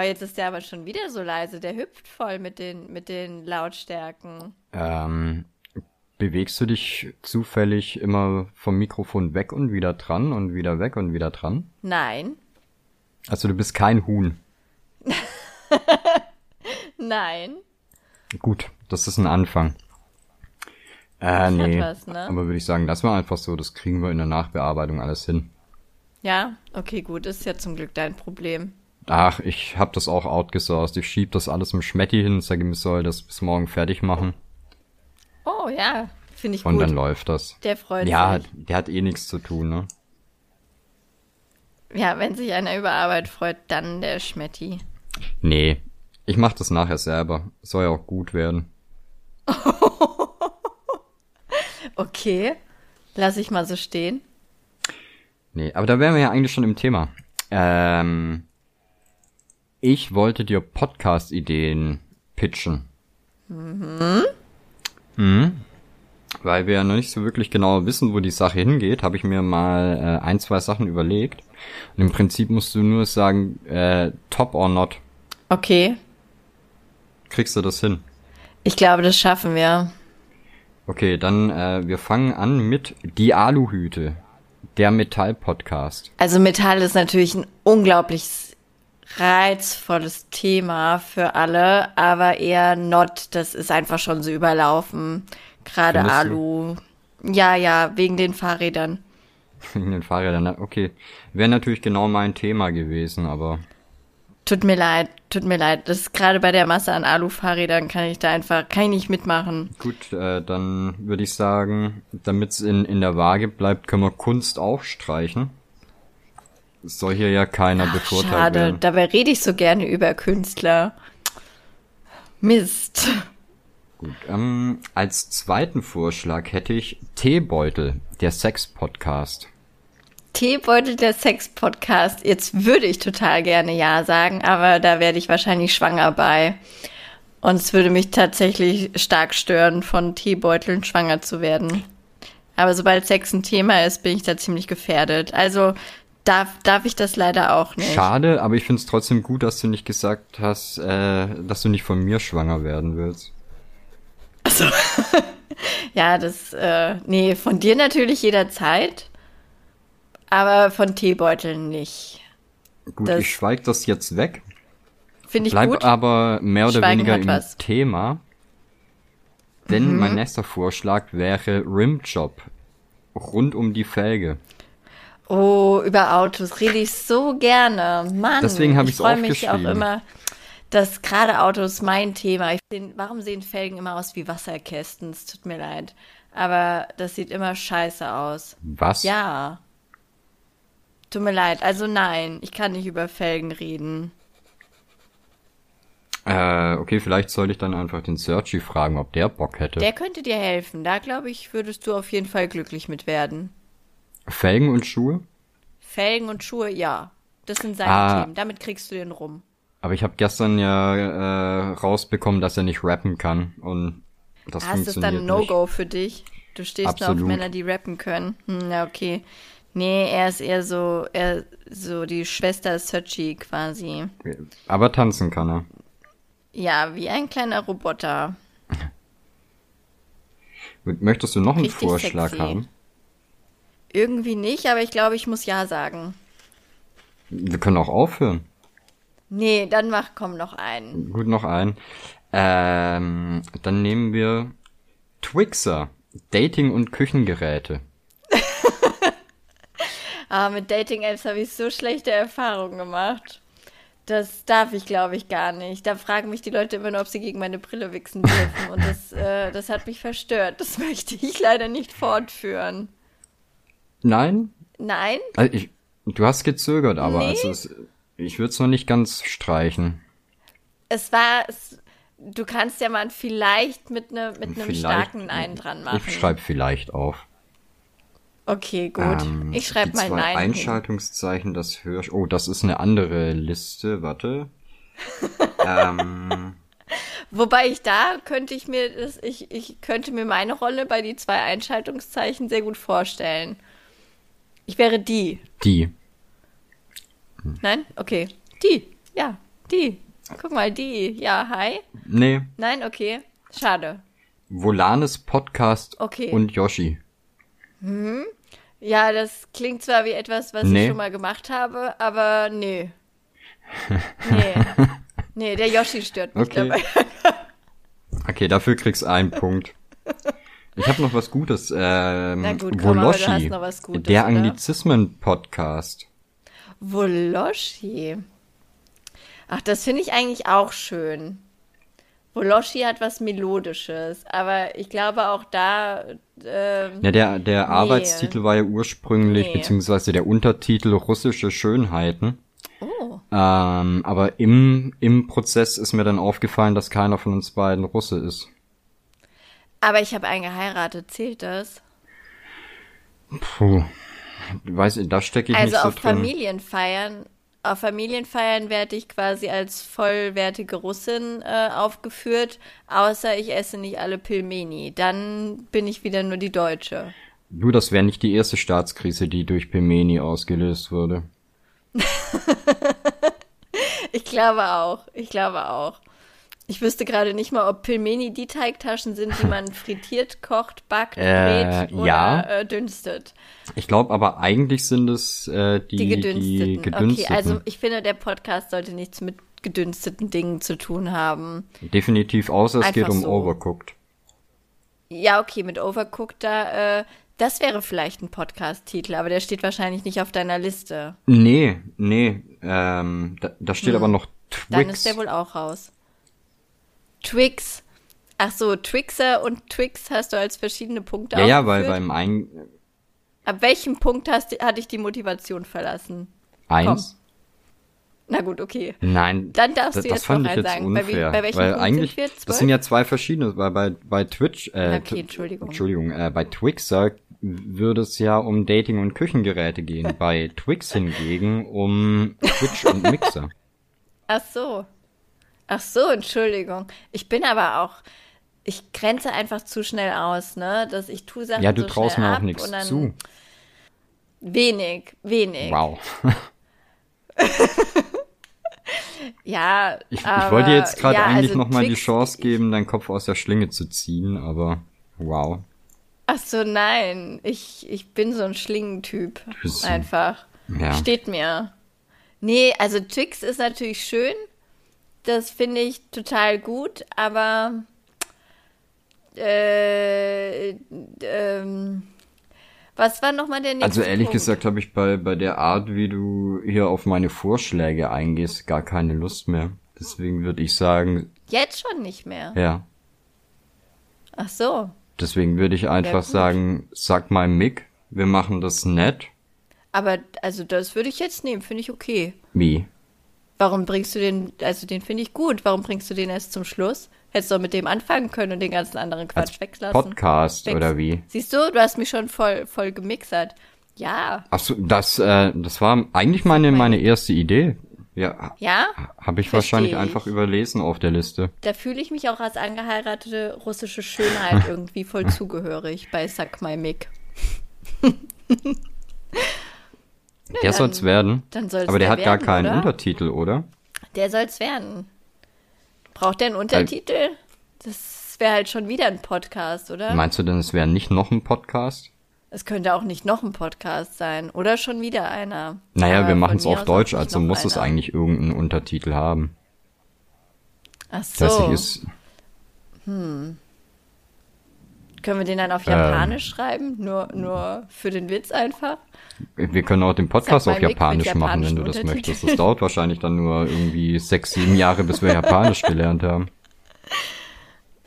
Oh, jetzt ist der aber schon wieder so leise. Der hüpft voll mit den, mit den Lautstärken. Ähm, bewegst du dich zufällig immer vom Mikrofon weg und wieder dran und wieder weg und wieder dran? Nein. Also du bist kein Huhn. Nein. Gut, das ist ein Anfang. Äh, nee. was, ne? Aber würde ich sagen, das war einfach so, das kriegen wir in der Nachbearbeitung alles hin. Ja, okay, gut. Ist ja zum Glück dein Problem. Ach, ich hab das auch outgesourced. Ich schieb das alles im Schmetti hin, sage ihm, ich soll das bis morgen fertig machen. Oh ja, finde ich Und gut. dann läuft das. Der freut Ja, sich. der hat eh nichts zu tun, ne? Ja, wenn sich einer über Arbeit freut, dann der Schmetti. Nee. Ich mach das nachher selber. Soll ja auch gut werden. Okay, lass ich mal so stehen. Nee, aber da wären wir ja eigentlich schon im Thema. Ähm, ich wollte dir Podcast-Ideen pitchen. Mhm. Mhm. Weil wir ja noch nicht so wirklich genau wissen, wo die Sache hingeht, habe ich mir mal äh, ein, zwei Sachen überlegt. Und im Prinzip musst du nur sagen, äh, top or not. Okay, Kriegst du das hin? ich glaube, das schaffen wir. Okay, dann äh, wir fangen an mit Die Aluhüte, der Metall-Podcast. Also Metall ist natürlich ein unglaublich reizvolles Thema für alle, aber eher not, das ist einfach schon so überlaufen. Gerade? Alu. Ja, ja, wegen den Fahrrädern. Wegen den Fahrrädern. Okay, wäre natürlich genau mein Thema gewesen, aber Tut mir leid, tut mir leid. Das ist gerade bei der Masse an Alu-Fahrrädern kann ich da einfach, kann ich nicht mitmachen. gut, äh, dann würde ich sagen, damit es in, in der Waage bleibt, können wir Kunst auch streichen. Es soll hier ja keiner bevorteilt Schade, werden. dabei rede ich so gerne über Künstler. Mist. Gut, ähm, als zweiten Vorschlag hätte ich Teebeutel, der Sex-Podcast. Teebeutel der Sex-Podcast. Jetzt würde ich total gerne Ja sagen, aber da werde ich wahrscheinlich schwanger bei. Und es würde mich tatsächlich stark stören, von Teebeuteln schwanger zu werden. Aber sobald Sex ein Thema ist, bin ich da ziemlich gefährdet. Also darf, darf ich das leider auch nicht. Schade, aber ich finde es trotzdem gut, dass du nicht gesagt hast, äh, dass du nicht von mir schwanger werden willst. Ja, das, äh, nee, von dir natürlich jederzeit, aber von Teebeuteln nicht. Gut, Das- ich schweig das jetzt weg. Finde ich Bleib gut. aber mehr oder Schweigen weniger im was. Mhm. Thema. Denn mein nächster Vorschlag wäre Rimjob. Rund um die Felge. Oh, über Autos rede ich so gerne. Mann. Deswegen habe ich ich's freue mich auch immer, dass gerade Autos mein Thema. Ich warum sehen Felgen immer aus wie Wasserkästen? Es tut mir leid. Aber das sieht immer scheiße aus. Was? Ja. Tut mir leid. Also nein, ich kann nicht über Felgen reden. Äh, okay, vielleicht sollte ich dann einfach den Searchy fragen, ob der Bock hätte. Der könnte dir helfen. Da glaube ich, würdest du auf jeden Fall glücklich mit werden. Felgen und Schuhe? Felgen und Schuhe, ja. Das sind seine Ah. Themen. Damit kriegst du den rum. Aber ich habe gestern ja äh, rausbekommen, dass er nicht rappen kann. Und das Ah, ist das dann ein No-Go für dich? Du stehst nur Absolut. auf Männer, die rappen können. Hm, ja, okay. Nee, er ist eher so, er so die Schwester Sochi quasi. Aber tanzen kann er. Ja, wie ein kleiner Roboter. Möchtest du noch einen Richtig Vorschlag sexy. haben? Irgendwie nicht, aber ich glaube, ich muss ja sagen. Wir können auch aufhören. Nee, dann mach, komm noch einen. Gut, noch ein. Ähm, dann nehmen wir Twixer. Dating- und Küchengeräte. Aber Ah, mit Dating-Apps habe ich so schlechte Erfahrungen gemacht. Das darf ich, glaube ich, gar nicht. Da fragen mich die Leute immer nur, ob sie gegen meine Brille wichsen dürfen. Und das, äh, das hat mich verstört. Das möchte ich leider nicht fortführen. Nein? Nein? Also ich, du hast gezögert, aber Nee. also es, ich würde es noch nicht ganz streichen. Es war, es, du kannst ja mal vielleicht mit, ne, mit einem starken Nein dran machen. Ich schreibe vielleicht auf. Okay, gut. Ähm, ich schreibe mal zwei Nein. hin. Einschaltungszeichen, das höre ich. Oh, das ist eine andere Liste. Warte. ähm, Wobei ich da könnte ich mir das, ich, ich könnte mir meine Rolle bei die zwei Einschaltungszeichen sehr gut vorstellen. Ich wäre die. die. Nein? Okay. Die. Ja. Die. Guck mal, die. Ja, hi. Nee, Nein, okay. Schade. Volanes Podcast Okay. und Yoshi. Ja, das klingt zwar wie etwas, was Nee. ich schon mal gemacht habe, aber nee. Nee. Nee, der Yoshi stört mich Okay. dabei. Okay, dafür kriegst du einen Punkt. Ich habe noch was Gutes. Ähm, Na gut, komm, aber du Woloshi, hast noch was Gutes, der oder? Anglizismen-Podcast. Woloschi. Ach, das finde ich eigentlich auch schön. Woloschi hat was Melodisches, aber ich glaube auch da, ähm, Ja, der, der Arbeitstitel war ja ursprünglich, Nee. beziehungsweise der Untertitel Russische Schönheiten. oh, Ähm, aber im, im Prozess ist mir dann aufgefallen, dass keiner von uns beiden Russe ist. Aber ich habe einen geheiratet, zählt das? Puh. Weiß ich, da stecke ich Also nicht so auf drin. Familienfeiern, auf Familienfeiern werde ich quasi als vollwertige Russin äh, aufgeführt, außer ich esse nicht alle Pilmeni. Dann bin ich wieder nur die Deutsche. Du, das wäre nicht die erste Staatskrise, die durch Pemeni ausgelöst wurde. Ich glaube auch. Ich glaube auch. Ich wüsste gerade nicht mal, ob Pilmeni die Teigtaschen sind, die man frittiert, kocht, backt, Äh, brät oder ja. äh, dünstet. Ich glaube aber eigentlich sind es äh, die, Die gedünsteten. die gedünsteten. Okay, also ich finde, der Podcast sollte nichts mit gedünsteten Dingen zu tun haben. Definitiv, außer es geht Einfach um so. Overcooked. Ja, okay, mit Overcooked da, äh, das wäre vielleicht ein Podcast-Titel, aber der steht wahrscheinlich nicht auf deiner Liste. Nee, nee, ähm, da, da steht aber noch Twix. Hm. Dann ist der wohl auch raus. Twix. Ach so, Twixer und Twix hast du als verschiedene Punkte ja, ja, weil beim ein, Ab welchem Punkt hast, hat dich die Motivation verlassen? eins. Na gut, okay. Nein, Dann darfst das, du das jetzt noch ich einen jetzt sagen. Bei unfair, bei welchem weil Punkt eigentlich, sind wir? das Zwölf? sind ja zwei verschiedene, weil bei, bei Twitch, äh, Okay, Entschuldigung. Entschuldigung, äh, bei Twixer würde es ja um Dating und Küchengeräte gehen, bei Twix hingegen um Twitch und Mixer. Ach so. Ach so, Entschuldigung. Ich bin aber auch, ich grenze einfach zu schnell aus, ne? Dass ich tue Sachen Ja, du so traust mir auch nichts zu. Wenig, wenig. Wow. Ja, Ich, ich aber, wollte dir jetzt gerade ja, eigentlich also noch mal die Chance geben, deinen Kopf aus der Schlinge zu ziehen, aber wow. Ach so, nein. Ich, ich bin so ein Schlingentyp. Einfach. Ja. Steht mir. Nee, also Twix ist natürlich schön. Das finde ich total gut, aber äh, ähm, was war nochmal der nächste Also ehrlich Punkt? gesagt habe ich bei, bei der Art, wie du hier auf meine Vorschläge eingehst, gar keine Lust mehr. Deswegen würde ich sagen, Jetzt schon nicht mehr. ja. Ach so. Deswegen würde ich einfach sagen, sag mal Mick, wir machen das nett. Aber also das würde ich jetzt nehmen, finde ich okay. Wie? Warum bringst du den, also den finde ich gut, warum bringst du den erst zum Schluss? Hättest du mit dem anfangen können und den ganzen anderen Quatsch Als weglassen. Podcast Wegs- oder wie? Siehst du, du hast mich schon voll, voll gemixert. Ja, Ach so, das, äh, das war eigentlich meine, meine erste Idee. Ja, ja, habe ich wahrscheinlich ich. einfach überlesen auf der Liste. da fühle ich mich auch als angeheiratete russische Schönheit irgendwie voll zugehörig bei Suck My Mick. Der soll's werden. dann soll's Aber der der hat gar werden, keinen oder? Untertitel, oder? Der soll's werden. Braucht der einen Untertitel? Das wäre halt schon wieder ein Podcast, oder? Meinst du denn, es wäre nicht noch ein Podcast? Es könnte auch nicht noch ein Podcast sein. Oder schon wieder einer. Naja, Aber wir machen es mir auf Deutsch, also muss es einer. eigentlich irgendeinen Untertitel haben. Ach so. nicht, ist, Können wir den dann auf Ähm. Japanisch schreiben? Nur, nur für den Witz einfach? wir können auch den Podcast auf Japanisch machen, wenn du das möchtest. Das dauert wahrscheinlich dann nur irgendwie sechs, sieben Jahre, bis wir Japanisch gelernt haben.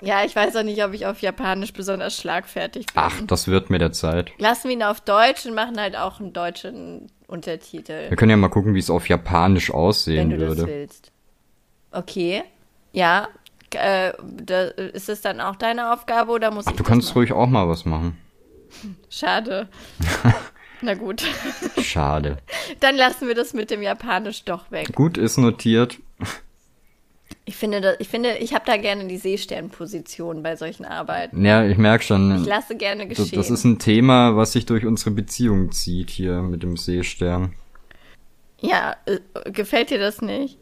Ja, ich weiß auch nicht, ob ich auf Japanisch besonders schlagfertig bin. Ach, das wird mit der Zeit. Lassen wir ihn auf Deutsch und machen halt auch einen deutschen Untertitel, Wir können ja mal gucken, wie es auf Japanisch wenn aussehen du das würde. willst. Okay. Ja. Äh, da, ist es dann auch deine Aufgabe oder muss ich Du kannst ruhig auch mal was machen. Schade. Na gut. Schade. Dann lassen wir das mit dem Japanisch doch weg. Gut, ist notiert. Ich finde, das, ich finde, ich habe da gerne die Seesternposition bei solchen Arbeiten. Ja, ich merke Ich schon. lasse gerne Das, geschehen. das ist ein Thema, was sich durch unsere Beziehung zieht hier mit dem Seestern. ja, äh, gefällt dir das nicht?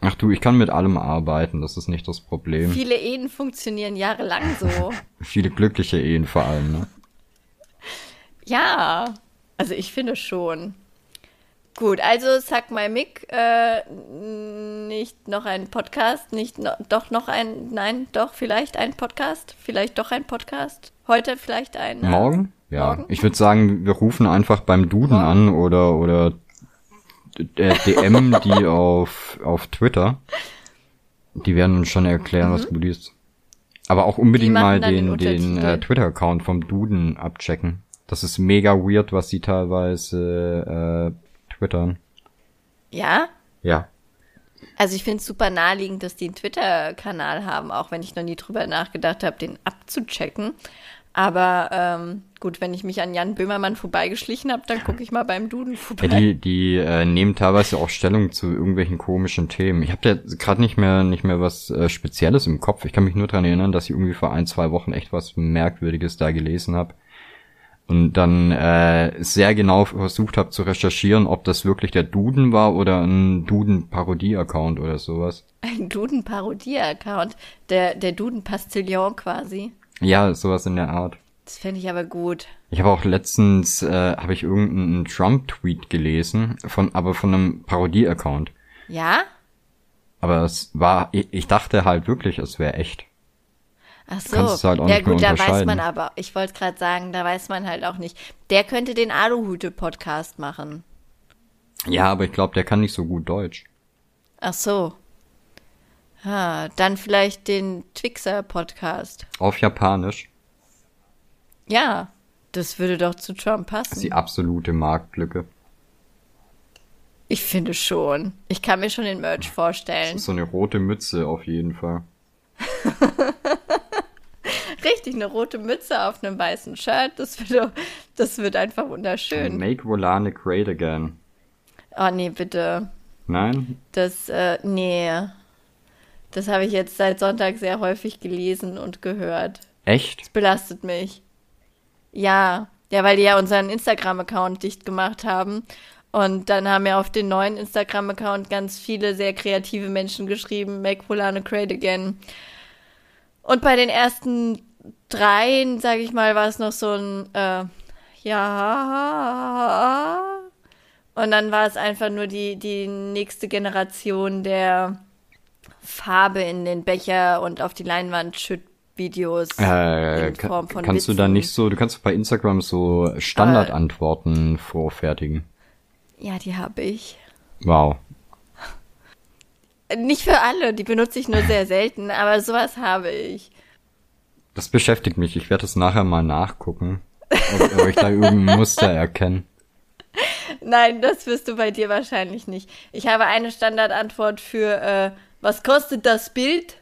Ach du, ich kann mit allem arbeiten, das ist nicht das Problem. Viele Ehen funktionieren jahrelang so. Viele glückliche Ehen vor allem, ne? Ja, also ich finde schon. Gut, also Suck My Mick, äh, nicht noch ein Podcast, nicht no, doch noch ein, nein, doch vielleicht ein Podcast, vielleicht doch ein Podcast, heute vielleicht ein. Äh, Morgen? Ja, Morgen? ich würde sagen, wir rufen einfach beim Duden Morgen? an oder oder der DM die auf auf Twitter. Die werden uns schon erklären, mhm. was gut ist. Aber auch unbedingt mal den, den, den äh, Twitter-Account vom Duden abchecken. Das ist mega weird, was sie teilweise äh, twittern. Ja? Ja. Also ich finde es super naheliegend, dass die einen Twitter-Kanal haben, auch wenn ich noch nie drüber nachgedacht habe, den abzuchecken. Aber ähm, gut, wenn ich mich an Jan Böhmermann vorbeigeschlichen habe, dann gucke ich mal beim Duden vorbei. Ja, die die äh, nehmen teilweise auch Stellung zu irgendwelchen komischen Themen. Ich habe ja gerade nicht mehr nicht mehr was äh, Spezielles im Kopf. Ich kann mich nur dran erinnern, dass ich irgendwie vor ein zwei Wochen echt was Merkwürdiges da gelesen habe und dann äh, sehr genau versucht habe zu recherchieren, ob das wirklich der Duden war oder ein Duden-Parodie-Account oder sowas. Ein Duden-Parodie-Account? Der, der Duden-Pastillon quasi? Ja, sowas in der Art. Das fände ich aber gut. Ich habe auch letztens, äh, habe ich irgendeinen Trump-Tweet gelesen, von, aber von einem Parodie-Account. Ja? Aber es war, ich, ich dachte halt wirklich, es wäre echt. Ach so. Kannst halt auch ja nicht gut, da weiß man aber, ich wollte gerade sagen, da weiß man halt auch nicht. Der könnte den Aluhüte-Podcast machen. Ja, aber ich glaube, der kann nicht so gut Deutsch. Ach so. Ha, dann vielleicht den Twixer-Podcast. Auf Japanisch. Ja, das würde doch zu Trump passen. Das ist die absolute Marktlücke. Ich finde schon. Ich kann mir schon den Merch vorstellen. Das ist so eine rote Mütze auf jeden Fall. Richtig, eine rote Mütze auf einem weißen Shirt. Das wird, das wird einfach wunderschön. Make Volane great again. Oh nee, bitte. Nein? Das, äh, nee. Das habe ich jetzt seit Sonntag sehr häufig gelesen und gehört. Echt? Das belastet mich. Ja. Ja, weil die ja unseren Instagram-Account dicht gemacht haben. Und dann haben ja auf den neuen Instagram-Account ganz viele sehr kreative Menschen geschrieben, Make Polano great again. Und bei den ersten dreien, sage ich mal, war es noch so ein äh, Ja. Und dann war es einfach nur die, die nächste Generation der Farbe in den Becher und auf die Leinwand schütt Videos äh, in Form von Kannst Witzen. du da nicht so, du kannst bei Instagram so Standardantworten äh, vorfertigen. Ja, die habe ich. Wow. Nicht für alle, die benutze ich nur sehr selten, aber sowas habe ich. Das beschäftigt mich. Ich werde es nachher mal nachgucken, ob, ob ich da irgendein Muster erkenne. Nein, das wirst du bei dir wahrscheinlich nicht. Ich habe eine Standardantwort für, äh, was kostet das Bild?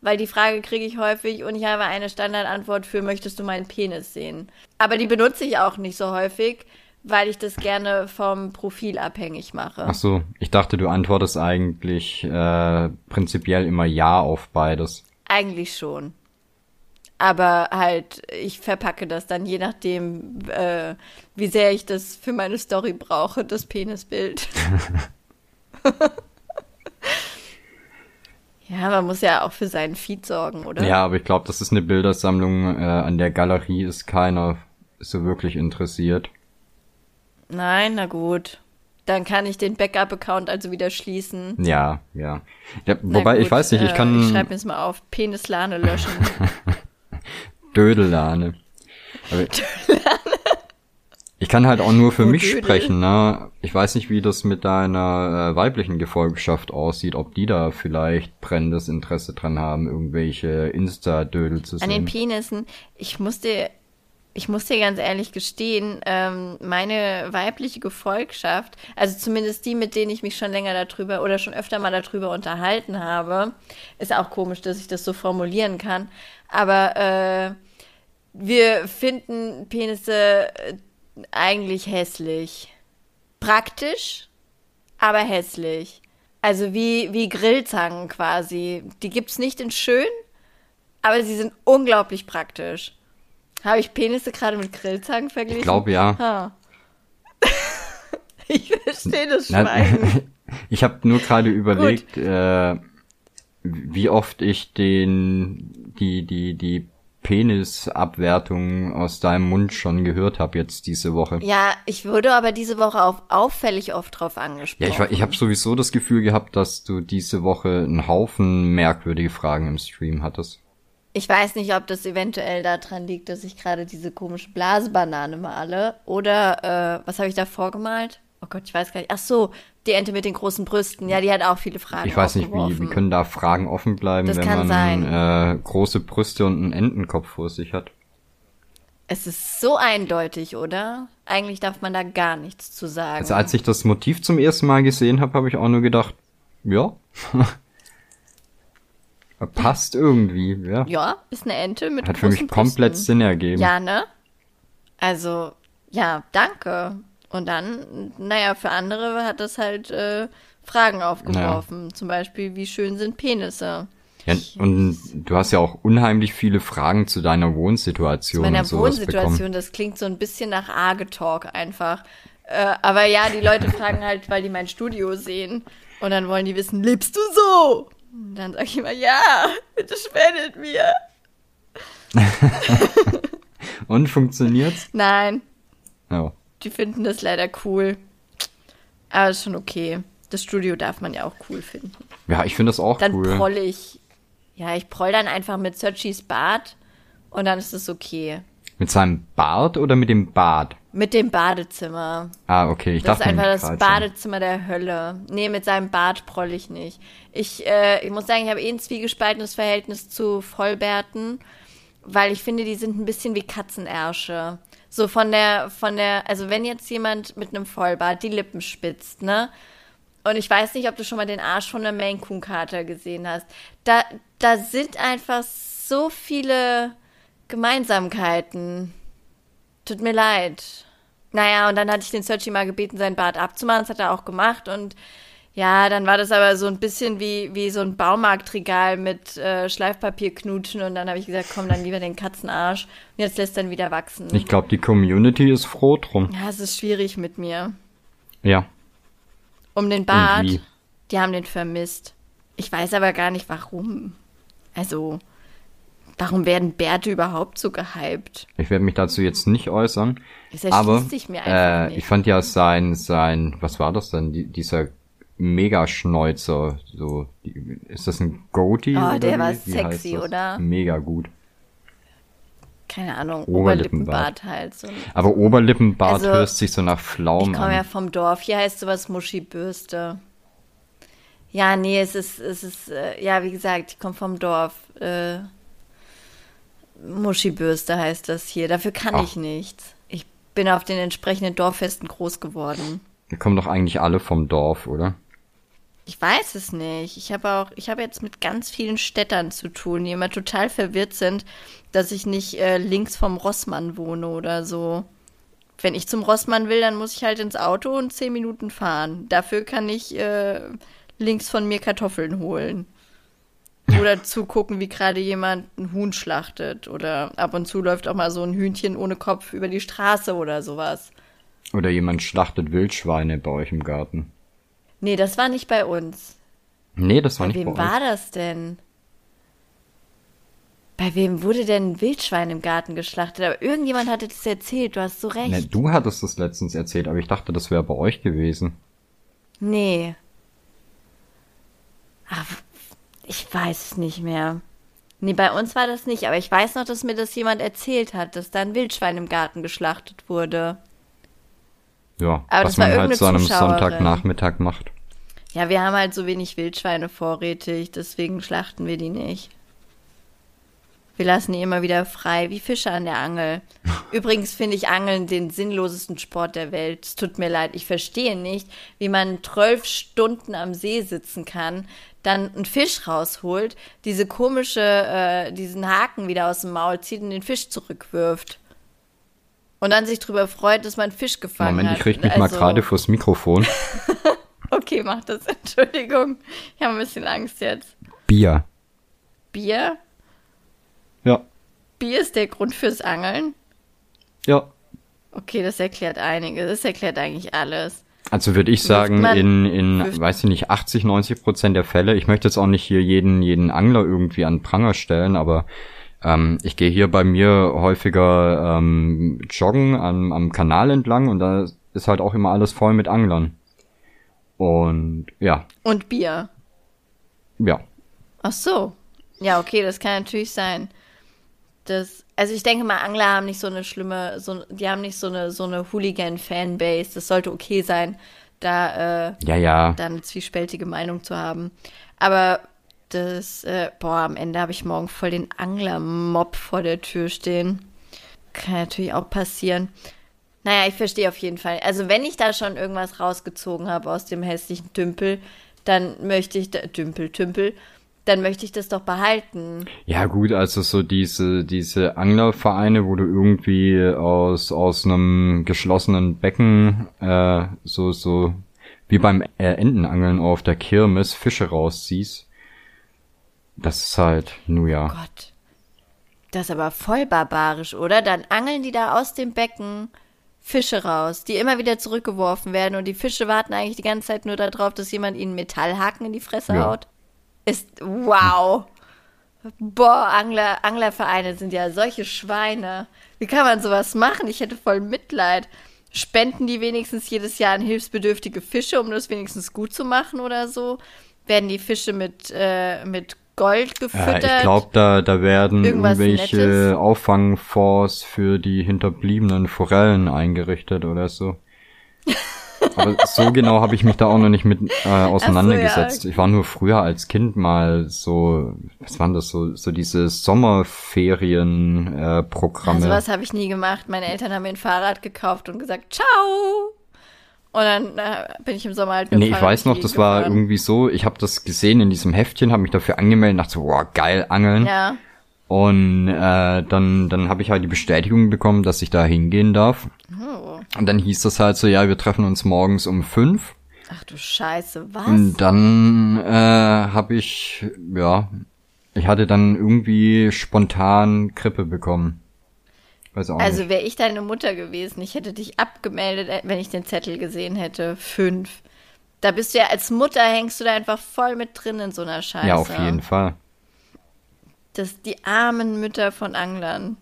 Weil die Frage kriege ich häufig und ich habe eine Standardantwort für, möchtest du meinen Penis sehen? Aber die benutze ich auch nicht so häufig, weil ich das gerne vom Profil abhängig mache. Ach so, ich dachte, du antwortest eigentlich äh, prinzipiell immer Ja auf beides. Eigentlich schon. Aber halt, ich verpacke das dann je nachdem, äh, wie sehr ich das für meine Story brauche, das Penisbild. ja, man muss ja auch für seinen Feed sorgen, oder? Ja, aber ich glaube, das ist eine Bildersammlung. Äh, an der Galerie ist keiner so wirklich interessiert. Nein, na gut. Dann kann ich den Backup-Account also wieder schließen. Ja, ja. ja wobei, gut, ich weiß nicht, ich kann. Äh, ich schreibe mir mal auf, Penislane löschen. Dödellane. Ich kann halt auch nur für oh, mich Dödel. sprechen, ne? Ich weiß nicht, wie das mit deiner äh, weiblichen Gefolgschaft aussieht, ob die da vielleicht brennendes Interesse dran haben, irgendwelche Insta-Dödel zu sehen. An den Penissen. Ich musste, ich muss dir ganz ehrlich gestehen, ähm, meine weibliche Gefolgschaft, also zumindest die, mit denen ich mich schon länger darüber oder schon öfter mal darüber unterhalten habe, ist auch komisch, dass ich das so formulieren kann, aber äh, wir finden Penisse eigentlich hässlich. Praktisch, aber hässlich. Also wie, wie Grillzangen quasi. Die gibt's nicht in schön, aber sie sind unglaublich praktisch. Habe ich Penisse gerade mit Grillzangen verglichen? Ich glaube ja. Ha. Ich verstehe das Schweigen. ich habe nur gerade überlegt, äh, wie oft ich den die die die Penisabwertung aus deinem Mund schon gehört habe jetzt diese Woche. Ja, ich wurde aber diese Woche auf auffällig oft drauf angesprochen. Ja, ich, ich habe sowieso das Gefühl gehabt, dass du diese Woche einen Haufen merkwürdige Fragen im Stream hattest. Ich weiß nicht, ob das eventuell daran liegt, dass ich gerade diese komische Blasebanane male. Oder, äh, was habe ich da vorgemalt? Oh Gott, ich weiß gar nicht. Ach so, die Ente mit den großen Brüsten. Ja, die hat auch viele Fragen. Ich weiß nicht, wie, wie können da Fragen offen bleiben, das wenn man äh, große Brüste und einen Entenkopf vor sich hat? Es ist so eindeutig, oder? Eigentlich darf man da gar nichts zu sagen. Also als ich das Motiv zum ersten Mal gesehen habe, habe ich auch nur gedacht, ja. Passt irgendwie, ja. Ja, ist eine Ente mit Hat für mich komplett Brüsten. Sinn ergeben. Ja, ne? Also, ja, danke. Und dann, naja, für andere hat das halt äh, Fragen aufgeworfen. Ja. Zum Beispiel, wie schön sind Penisse? Ja, und du hast ja auch unheimlich viele Fragen zu deiner Wohnsituation. Zu meiner Wohnsituation, bekommen. das klingt so ein bisschen nach Arge-Talk einfach. Äh, aber ja, die Leute fragen halt, weil die mein Studio sehen. Und dann wollen die wissen, lebst du so? Und dann sag ich immer, ja, bitte spendet mir. und funktioniert's? Nein. Oh. Die finden das leider cool. Aber ist schon okay. Das Studio darf man ja auch cool finden. Ja, ich finde das auch dann cool. Dann proll ich. Ja, ich proll dann einfach mit Searchys Bart und dann ist es okay. Mit seinem Bart oder mit dem Bad? Mit dem Badezimmer. Ah, okay. Ich das dachte ist einfach das Badezimmer der Hölle. Nee, mit seinem Bart proll ich nicht. Ich, äh, ich muss sagen, ich habe eh ein zwiegespaltenes Verhältnis zu Vollbärten, weil ich finde, die sind ein bisschen wie Katzenersche. So von der, von der, also wenn jetzt jemand mit einem Vollbart die Lippen spitzt, ne? Und ich weiß nicht, ob du schon mal den Arsch von der Maine Coon Kater gesehen hast. Da, da sind einfach so viele Gemeinsamkeiten. Tut mir leid. Naja, und dann hatte ich den Searchy mal gebeten, seinen Bart abzumachen. Das hat er auch gemacht. Und ja, dann war das aber so ein bisschen wie, wie so ein Baumarktregal mit äh, Schleifpapierknutschen und dann habe ich gesagt, komm, dann lieber den Katzenarsch. Und jetzt lässt er dann wieder wachsen. Ich glaube, die Community ist froh drum. Ja, es ist schwierig mit mir. Ja. Um den Bart. Die haben den vermisst. Ich weiß aber gar nicht warum. Also, warum werden Bärte überhaupt so gehypt? Ich werde mich dazu jetzt nicht äußern. aber sich mir einfach äh, nicht. ich fand ja sein, sein, was war das denn? Die, dieser Mega-Schnäuzer. So, ist das ein Goatee? Oh, der war wie sexy, oder? Mega gut. Keine Ahnung, Oberlippenbart, Oberlippenbart halt. So Aber Oberlippenbart also, hört sich so nach Pflaumen an. Ich komme ja vom Dorf. Hier heißt sowas Muschi-Bürste. Ja, nee, es ist, es ist, äh, ja, wie gesagt, ich komme vom Dorf. Äh, Muschi-Bürste heißt das hier. Dafür kann Ach. ich nichts. Ich bin auf den entsprechenden Dorffesten groß geworden. Wir kommen doch eigentlich alle vom Dorf, oder? Ich weiß es nicht. Ich habe auch, ich habe jetzt mit ganz vielen Städtern zu tun, die immer total verwirrt sind, dass ich nicht äh, links vom Rossmann wohne oder so. Wenn ich zum Rossmann will, dann muss ich halt ins Auto und zehn Minuten fahren. Dafür kann ich äh, links von mir Kartoffeln holen. Oder zugucken, wie gerade jemand ein Huhn schlachtet. Oder ab und zu läuft auch mal so ein Hühnchen ohne Kopf über die Straße oder sowas. Oder jemand schlachtet Wildschweine bei euch im Garten. Nee, das war nicht bei uns. Nee, das war bei nicht bei uns. Bei wem war das denn? Bei wem wurde denn ein Wildschwein im Garten geschlachtet? Aber irgendjemand hatte das erzählt, du hast so recht. Nee, du hattest das letztens erzählt, aber ich dachte, das wäre bei euch gewesen. Nee. Ach, ich weiß es nicht mehr. Nee, bei uns war das nicht, aber ich weiß noch, dass mir das jemand erzählt hat, dass da ein Wildschwein im Garten geschlachtet wurde. Ja, Aber was man halt so an einem Sonntagnachmittag macht. Ja, wir haben halt so wenig Wildschweine vorrätig, deswegen schlachten wir die nicht. Wir lassen die immer wieder frei, wie Fische an der Angel. Übrigens finde ich Angeln den sinnlosesten Sport der Welt. Es tut mir leid, ich verstehe nicht, wie man zwölf Stunden am See sitzen kann, dann einen Fisch rausholt, diese komische, äh, diesen Haken wieder aus dem Maul zieht und den Fisch zurückwirft. Und dann sich darüber freut, dass man Fisch gefangen Moment, hat. Moment, ich richte mich also... mal gerade fürs Mikrofon. okay, mach das. Entschuldigung. Ich habe ein bisschen Angst jetzt. Bier. Bier? Ja. Bier ist der Grund fürs Angeln? Ja. Okay, das erklärt einiges. Das erklärt eigentlich alles. Also würde ich sagen, in, in, weiß ich nicht, 80, 90 Prozent der Fälle, ich möchte jetzt auch nicht hier jeden, jeden Angler irgendwie an Pranger stellen, aber ähm, ich gehe hier bei mir häufiger ähm, joggen am, am Kanal entlang und da ist halt auch immer alles voll mit Anglern. Und ja. Und Bier. Ja. Ach so. Ja, okay, das kann natürlich sein. Das, also ich denke mal, Angler haben nicht so eine schlimme, so, die haben nicht so eine, so eine Hooligan-Fanbase. Das sollte okay sein, da, äh, ja, ja. da eine zwiespältige Meinung zu haben. Aber das, äh, boah, am Ende habe ich morgen voll den Angler-Mob vor der Tür stehen. Kann natürlich auch passieren. Naja, ich verstehe auf jeden Fall. Also wenn ich da schon irgendwas rausgezogen habe aus dem hässlichen Tümpel, dann möchte ich da, Dümpel, Tümpel, dann möchte ich das doch behalten. Ja gut, also so diese diese Anglervereine, wo du irgendwie aus aus einem geschlossenen Becken äh, so so wie beim äh, Entenangeln auf der Kirmes Fische rausziehst. Das ist halt, nu ja. Oh Gott. Das ist aber voll barbarisch, oder? Dann angeln die da aus dem Becken Fische raus, die immer wieder zurückgeworfen werden und die Fische warten eigentlich die ganze Zeit nur darauf, dass jemand ihnen Metallhaken in die Fresse ja. haut. Ist wow. Boah, Angler, Anglervereine sind ja solche Schweine. Wie kann man sowas machen? Ich hätte voll Mitleid. Spenden die wenigstens jedes Jahr an hilfsbedürftige Fische, um das wenigstens gut zu machen oder so? Werden die Fische mit, äh, mit Gold gefüttert. Ja, ich glaube, da, da werden irgendwelche Nettes. Auffangfonds für die hinterbliebenen Forellen eingerichtet oder so. Aber so genau habe ich mich da auch noch nicht mit äh, auseinandergesetzt. So, ja. Ich war nur früher als Kind mal so, was waren das so, so diese Sommerferien-Programme. Äh, Programme. also was habe ich nie gemacht. Meine Eltern haben mir ein Fahrrad gekauft und gesagt, ciao. Und dann äh, bin ich im Sommer halt Nee, ich weiß noch, das war irgendwie so, ich habe das gesehen in diesem Heftchen, habe mich dafür angemeldet, dachte so, wow, geil, angeln. Ja. Und äh, dann, dann habe ich halt die Bestätigung bekommen, dass ich da hingehen darf. Oh. Und dann hieß das halt so, ja, wir treffen uns morgens um fünf. Ach du Scheiße, was? Und dann äh, habe ich, ja, ich hatte dann irgendwie spontan Krippe bekommen. Weiß auch also wäre ich deine Mutter gewesen, ich hätte dich abgemeldet, äh, wenn ich den Zettel gesehen hätte. Fünf. Da bist du ja als Mutter, hängst du da einfach voll mit drin in so einer Scheiße. Ja, auf jeden Fall. Das die armen Mütter von Anglern.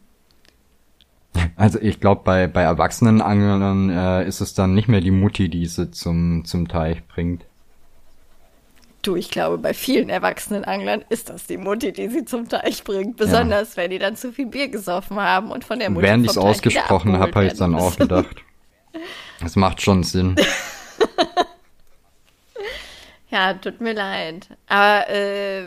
Also ich glaube, bei, bei erwachsenen Anglern äh, ist es dann nicht mehr die Mutti, die sie zum, zum Teich bringt. Du, ich glaube, bei vielen erwachsenen Anglern ist das die Mutti, die sie zum Teich bringt. Besonders, ja. wenn die dann zu viel Bier gesoffen haben und von der Mutti Während ich es ausgesprochen habe, habe ich dann auch gedacht. Das macht schon Sinn. ja, tut mir leid. Aber äh,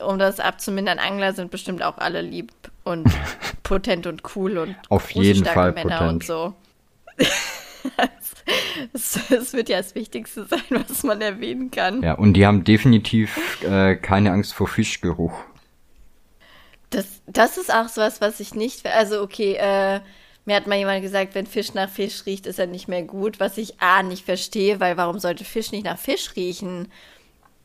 um das abzumindern, Angler sind bestimmt auch alle lieb und potent und cool und auf jeden Fall Männer potent. und so. Es, wird ja das Wichtigste sein, was man erwähnen kann. Ja, und die haben definitiv äh, keine Angst vor Fischgeruch. Das, das ist auch sowas, was ich nicht. Also, okay, äh, mir hat mal jemand gesagt, wenn Fisch nach Fisch riecht, ist er nicht mehr gut, was ich A nicht verstehe, weil warum sollte Fisch nicht nach Fisch riechen?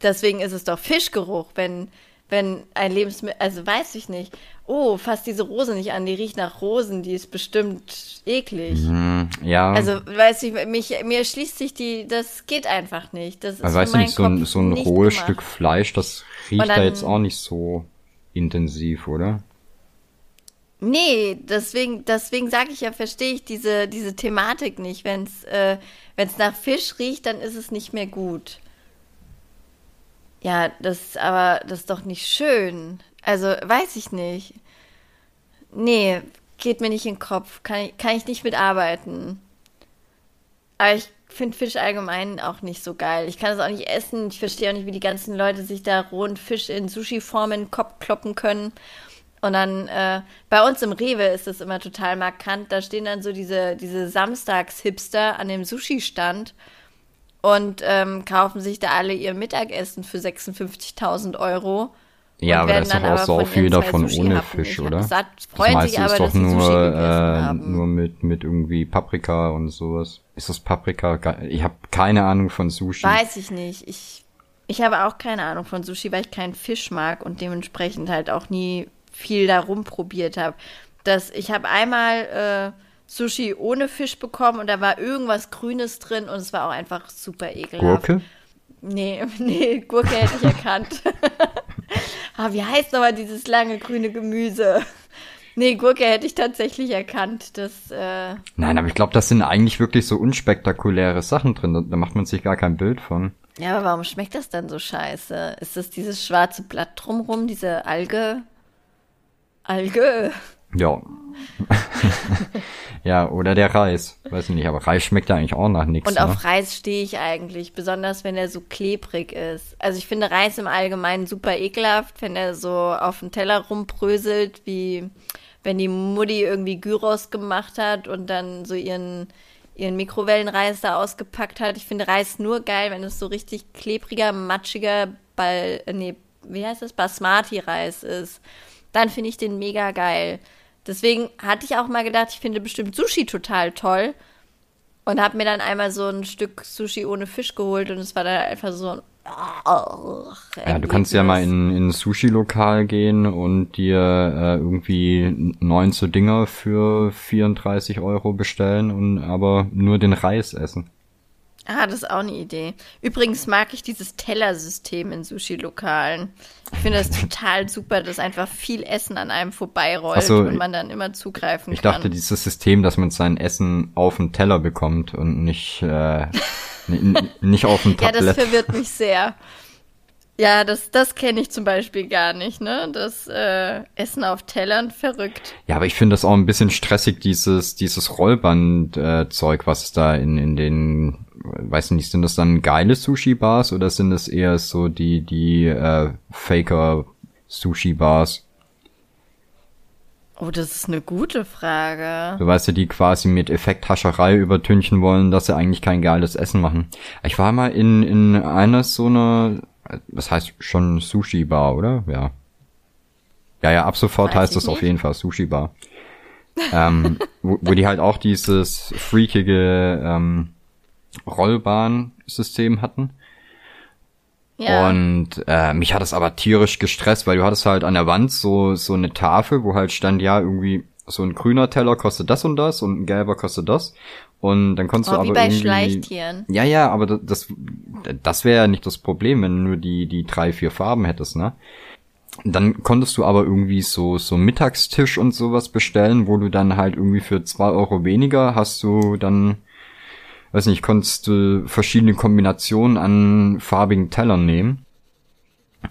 Deswegen ist es doch Fischgeruch, wenn wenn ein Lebensmittel, also weiß ich nicht. Oh, fass diese Rose nicht an, die riecht nach Rosen, die ist bestimmt eklig. Mhm, ja. Also, weiß ich, mich, mir schließt sich die, das geht einfach nicht. Das ist also, weiß nicht, so ein, so ein rohes gemacht. Stück Fleisch, das riecht dann, da jetzt auch nicht so intensiv, oder? Nee, deswegen, deswegen sage ich ja, verstehe ich diese, diese Thematik nicht. Wenn es äh, wenn's nach Fisch riecht, dann ist es nicht mehr gut. Ja, das aber das ist doch nicht schön. Also, weiß ich nicht. Nee, geht mir nicht in den Kopf. Kann ich, kann ich nicht mitarbeiten. Aber ich finde Fisch allgemein auch nicht so geil. Ich kann es auch nicht essen. Ich verstehe auch nicht, wie die ganzen Leute sich da rohen Fisch in Sushi-Form in den Kopf kloppen können. Und dann, äh, bei uns im Rewe ist das immer total markant. Da stehen dann so diese, diese Samstags-Hipster an dem Sushi-Stand und ähm, kaufen sich da alle ihr Mittagessen für 56.000 Euro. Ja, aber da ist doch auch so viel davon ohne Fisch, oder? Satt, freuen das sich aber, ist doch nur, äh, nur mit, mit irgendwie Paprika und sowas. Ist das Paprika? Ich habe keine Ahnung von Sushi. Weiß ich nicht. Ich, ich habe auch keine Ahnung von Sushi, weil ich keinen Fisch mag und dementsprechend halt auch nie viel darum probiert habe. Das, ich habe einmal äh, Sushi ohne Fisch bekommen und da war irgendwas Grünes drin und es war auch einfach super ekelhaft. Gurke? Nee, nee, Gurke hätte ich erkannt. Ah, wie heißt nochmal dieses lange grüne Gemüse? Nee, Gurke hätte ich tatsächlich erkannt. Das, äh Nein, aber ich glaube, das sind eigentlich wirklich so unspektakuläre Sachen drin. Da, da macht man sich gar kein Bild von. Ja, aber warum schmeckt das dann so scheiße? Ist das dieses schwarze Blatt drumrum, diese Alge? Alge? Ja. ja, oder der Reis. Weiß ich nicht, aber Reis schmeckt ja eigentlich auch nach nichts. Und ne? auf Reis stehe ich eigentlich, besonders wenn er so klebrig ist. Also ich finde Reis im Allgemeinen super ekelhaft, wenn er so auf dem Teller rumbröselt, wie wenn die Mutti irgendwie Gyros gemacht hat und dann so ihren ihren Mikrowellenreis da ausgepackt hat. Ich finde Reis nur geil, wenn es so richtig klebriger, matschiger Ball, äh, nee, wie heißt das? Basmati-Reis ist. Dann finde ich den mega geil. Deswegen hatte ich auch mal gedacht, ich finde bestimmt Sushi total toll. Und habe mir dann einmal so ein Stück Sushi ohne Fisch geholt und es war dann einfach so ein. Oh, ja, du kannst ja mal in, in ein Sushi-Lokal gehen und dir äh, irgendwie neun so Dinger für 34 Euro bestellen und aber nur den Reis essen. Ah, das ist auch eine Idee. Übrigens mag ich dieses Tellersystem in Sushi-Lokalen. Ich finde das total super, dass einfach viel Essen an einem vorbeirollt so, und man dann immer zugreifen ich kann. Ich dachte, dieses System, dass man sein Essen auf den Teller bekommt und nicht, äh, nicht auf dem Tablett. Ja, das verwirrt mich sehr. Ja, das, das kenne ich zum Beispiel gar nicht, ne? Das äh, Essen auf Tellern, verrückt. Ja, aber ich finde das auch ein bisschen stressig, dieses, dieses Rollband-Zeug, äh, was da in, in den, weiß nicht, sind das dann geile Sushi-Bars oder sind das eher so die, die äh, Faker-Sushi-Bars? Oh, das ist eine gute Frage. Du weißt ja, die quasi mit Effekthascherei übertünchen wollen, dass sie eigentlich kein geiles Essen machen. Ich war mal in, in einer so einer das heißt schon Sushi Bar, oder? Ja. Ja, ja, ab sofort Weiß heißt das nicht. auf jeden Fall Sushi Bar. ähm, wo, wo die halt auch dieses freakige ähm, Rollbahn-System hatten. Ja. Und äh, mich hat das aber tierisch gestresst, weil du hattest halt an der Wand so so eine Tafel, wo halt stand ja irgendwie so ein grüner Teller kostet das und das und ein gelber kostet das. Und dann konntest oh, du aber wie bei irgendwie, Schleichtieren. Ja, ja, aber das, das wäre ja nicht das Problem, wenn du nur die, die drei, vier Farben hättest, ne? Dann konntest du aber irgendwie so, so Mittagstisch und sowas bestellen, wo du dann halt irgendwie für zwei Euro weniger hast du dann, weiß nicht, konntest du verschiedene Kombinationen an farbigen Tellern nehmen.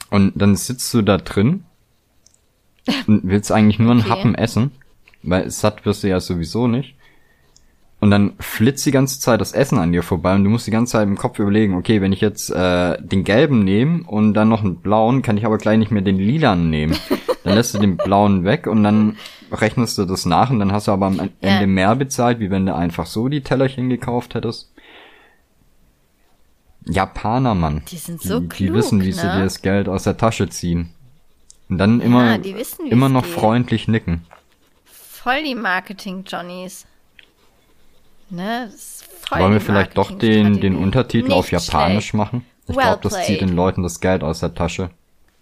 Und dann sitzt du da drin und willst eigentlich nur einen okay. Happen essen, weil satt wirst du ja sowieso nicht. Und dann flitzt die ganze Zeit das Essen an dir vorbei und du musst die ganze Zeit im Kopf überlegen, okay, wenn ich jetzt äh, den gelben nehme und dann noch einen blauen, kann ich aber gleich nicht mehr den lilanen nehmen. Dann lässt du den blauen weg und dann rechnest du das nach und dann hast du aber am Ende ja. mehr bezahlt, wie wenn du einfach so die Tellerchen gekauft hättest. Japaner, Mann. Die sind so die, klug, Die wissen, wie ne? sie dir das Geld aus der Tasche ziehen. Und dann ja, immer, wissen, immer noch geht. freundlich nicken. Voll die Marketing-Johnnies. Ne? Wollen wir vielleicht doch den, den Untertitel Nicht auf Japanisch schlecht. machen? Ich well glaube, das zieht den Leuten das Geld aus der Tasche.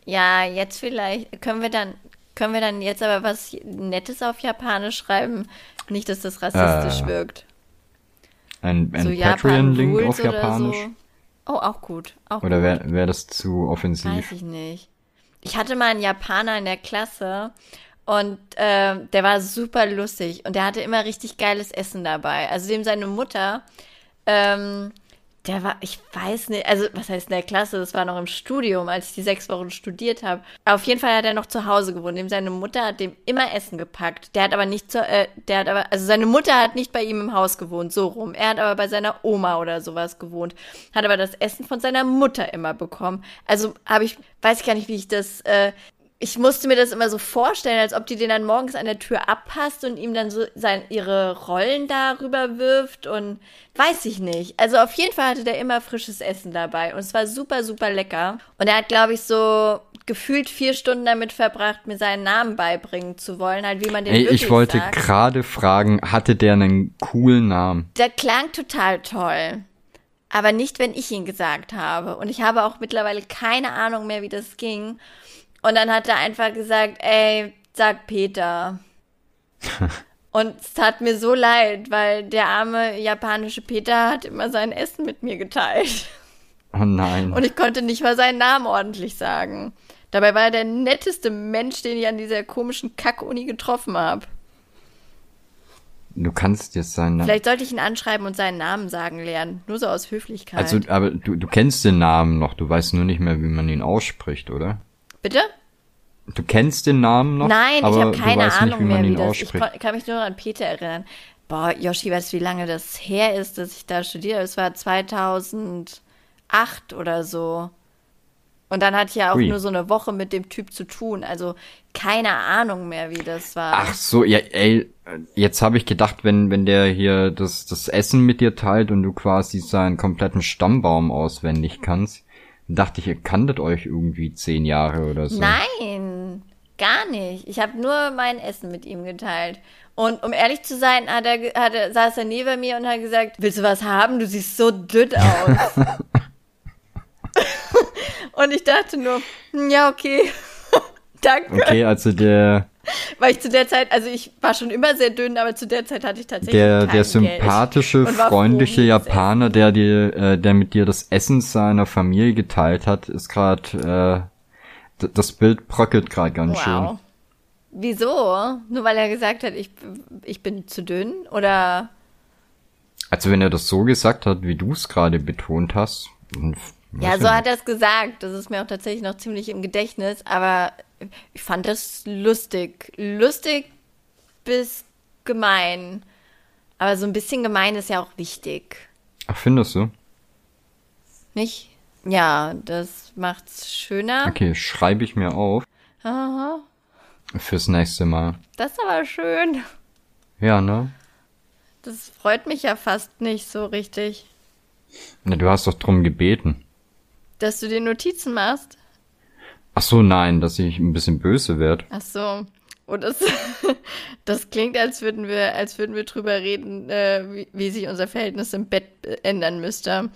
Ja, jetzt vielleicht. Können wir dann, können wir dann jetzt aber was Nettes auf Japanisch schreiben? Nicht, dass das rassistisch äh, wirkt. Ein, ein so Patreon-Link auf Japanisch? So. Oh, auch gut. Auch oder wäre wär das zu offensiv? Weiß ich nicht. Ich hatte mal einen Japaner in der Klasse und äh, der war super lustig und der hatte immer richtig geiles Essen dabei. Also dem seine Mutter, ähm, der war, ich weiß nicht, also was heißt in der Klasse, das war noch im Studium, als ich die sechs Wochen studiert habe. Auf jeden Fall hat er noch zu Hause gewohnt. Dem seine Mutter hat dem immer Essen gepackt. Der hat aber nicht zu, äh, der hat aber, also seine Mutter hat nicht bei ihm im Haus gewohnt, so rum. Er hat aber bei seiner Oma oder sowas gewohnt. Hat aber das Essen von seiner Mutter immer bekommen. Also habe ich, weiß ich gar nicht, wie ich das, äh, ich musste mir das immer so vorstellen, als ob die den dann morgens an der Tür abpasst und ihm dann so sein, ihre Rollen darüber wirft und weiß ich nicht. Also auf jeden Fall hatte der immer frisches Essen dabei und es war super, super lecker. Und er hat, glaube ich, so gefühlt vier Stunden damit verbracht, mir seinen Namen beibringen zu wollen, halt wie man den Ey, ich wollte gerade fragen, hatte der einen coolen Namen? Der klang total toll. Aber nicht, wenn ich ihn gesagt habe. Und ich habe auch mittlerweile keine Ahnung mehr, wie das ging. Und dann hat er einfach gesagt, ey, sag Peter. Und es tat mir so leid, weil der arme japanische Peter hat immer sein Essen mit mir geteilt. Oh nein. Und ich konnte nicht mal seinen Namen ordentlich sagen. Dabei war er der netteste Mensch, den ich an dieser komischen Kack-Uni getroffen habe. Du kannst jetzt seinen Namen. Vielleicht sollte ich ihn anschreiben und seinen Namen sagen lernen. Nur so aus Höflichkeit. Also, aber du, du kennst den Namen noch, du weißt nur nicht mehr, wie man ihn ausspricht, oder? Bitte? Du kennst den Namen noch? Nein, ich habe keine weißt Ahnung nicht, wie man mehr, wie ihn das. Ich ausspricht. kon- kann mich nur an Peter erinnern. Boah, Yoshi, weißt du, wie lange das her ist, dass ich da studiere? Es war 2008 oder so. Und dann hatte ich ja auch Ui. nur so eine Woche mit dem Typ zu tun. Also keine Ahnung mehr, wie das war. Ach so, ja, ey, jetzt habe ich gedacht, wenn wenn der hier das das Essen mit dir teilt und du quasi seinen kompletten Stammbaum auswendig kannst, dachte ich, ihr kanntet euch irgendwie zehn Jahre oder so. Nein, gar nicht. Ich habe nur mein Essen mit ihm geteilt. Und um ehrlich zu sein, hat er, hat er, saß er neben mir und hat gesagt, willst du was haben? Du siehst so dünn aus. und ich dachte nur, hm, ja, okay. Danke. Okay, also der Weil ich zu der Zeit, also ich war schon immer sehr dünn, aber zu der Zeit hatte ich tatsächlich der der sympathische, freundliche Japaner, der dir äh, der mit dir das Essen seiner Familie geteilt hat, ist gerade äh, das Bild bröckelt gerade ganz schön. Wow. Wieso? Nur weil er gesagt hat, ich, ich bin zu dünn? Oder Also wenn er das so gesagt hat, wie du es gerade betont hast, Ja, so hat er es gesagt. Das ist mir auch tatsächlich noch ziemlich im Gedächtnis. Aber ich fand das lustig. Lustig bis gemein. Aber so ein bisschen gemein ist ja auch wichtig. Ach, findest du? Nicht? Ja, das macht's schöner. Okay, schreibe ich mir auf Aha, fürs nächste Mal. das ist aber schön. Ja, ne? Das freut mich ja fast nicht so richtig, Na, du hast doch drum gebeten. dass du dir Notizen machst. Ach so, nein, dass ich ein bisschen böse werd. Ach so. Und das, das klingt, als würden wir, als würden wir drüber reden, äh, wie, wie sich unser Verhältnis im Bett ändern müsste.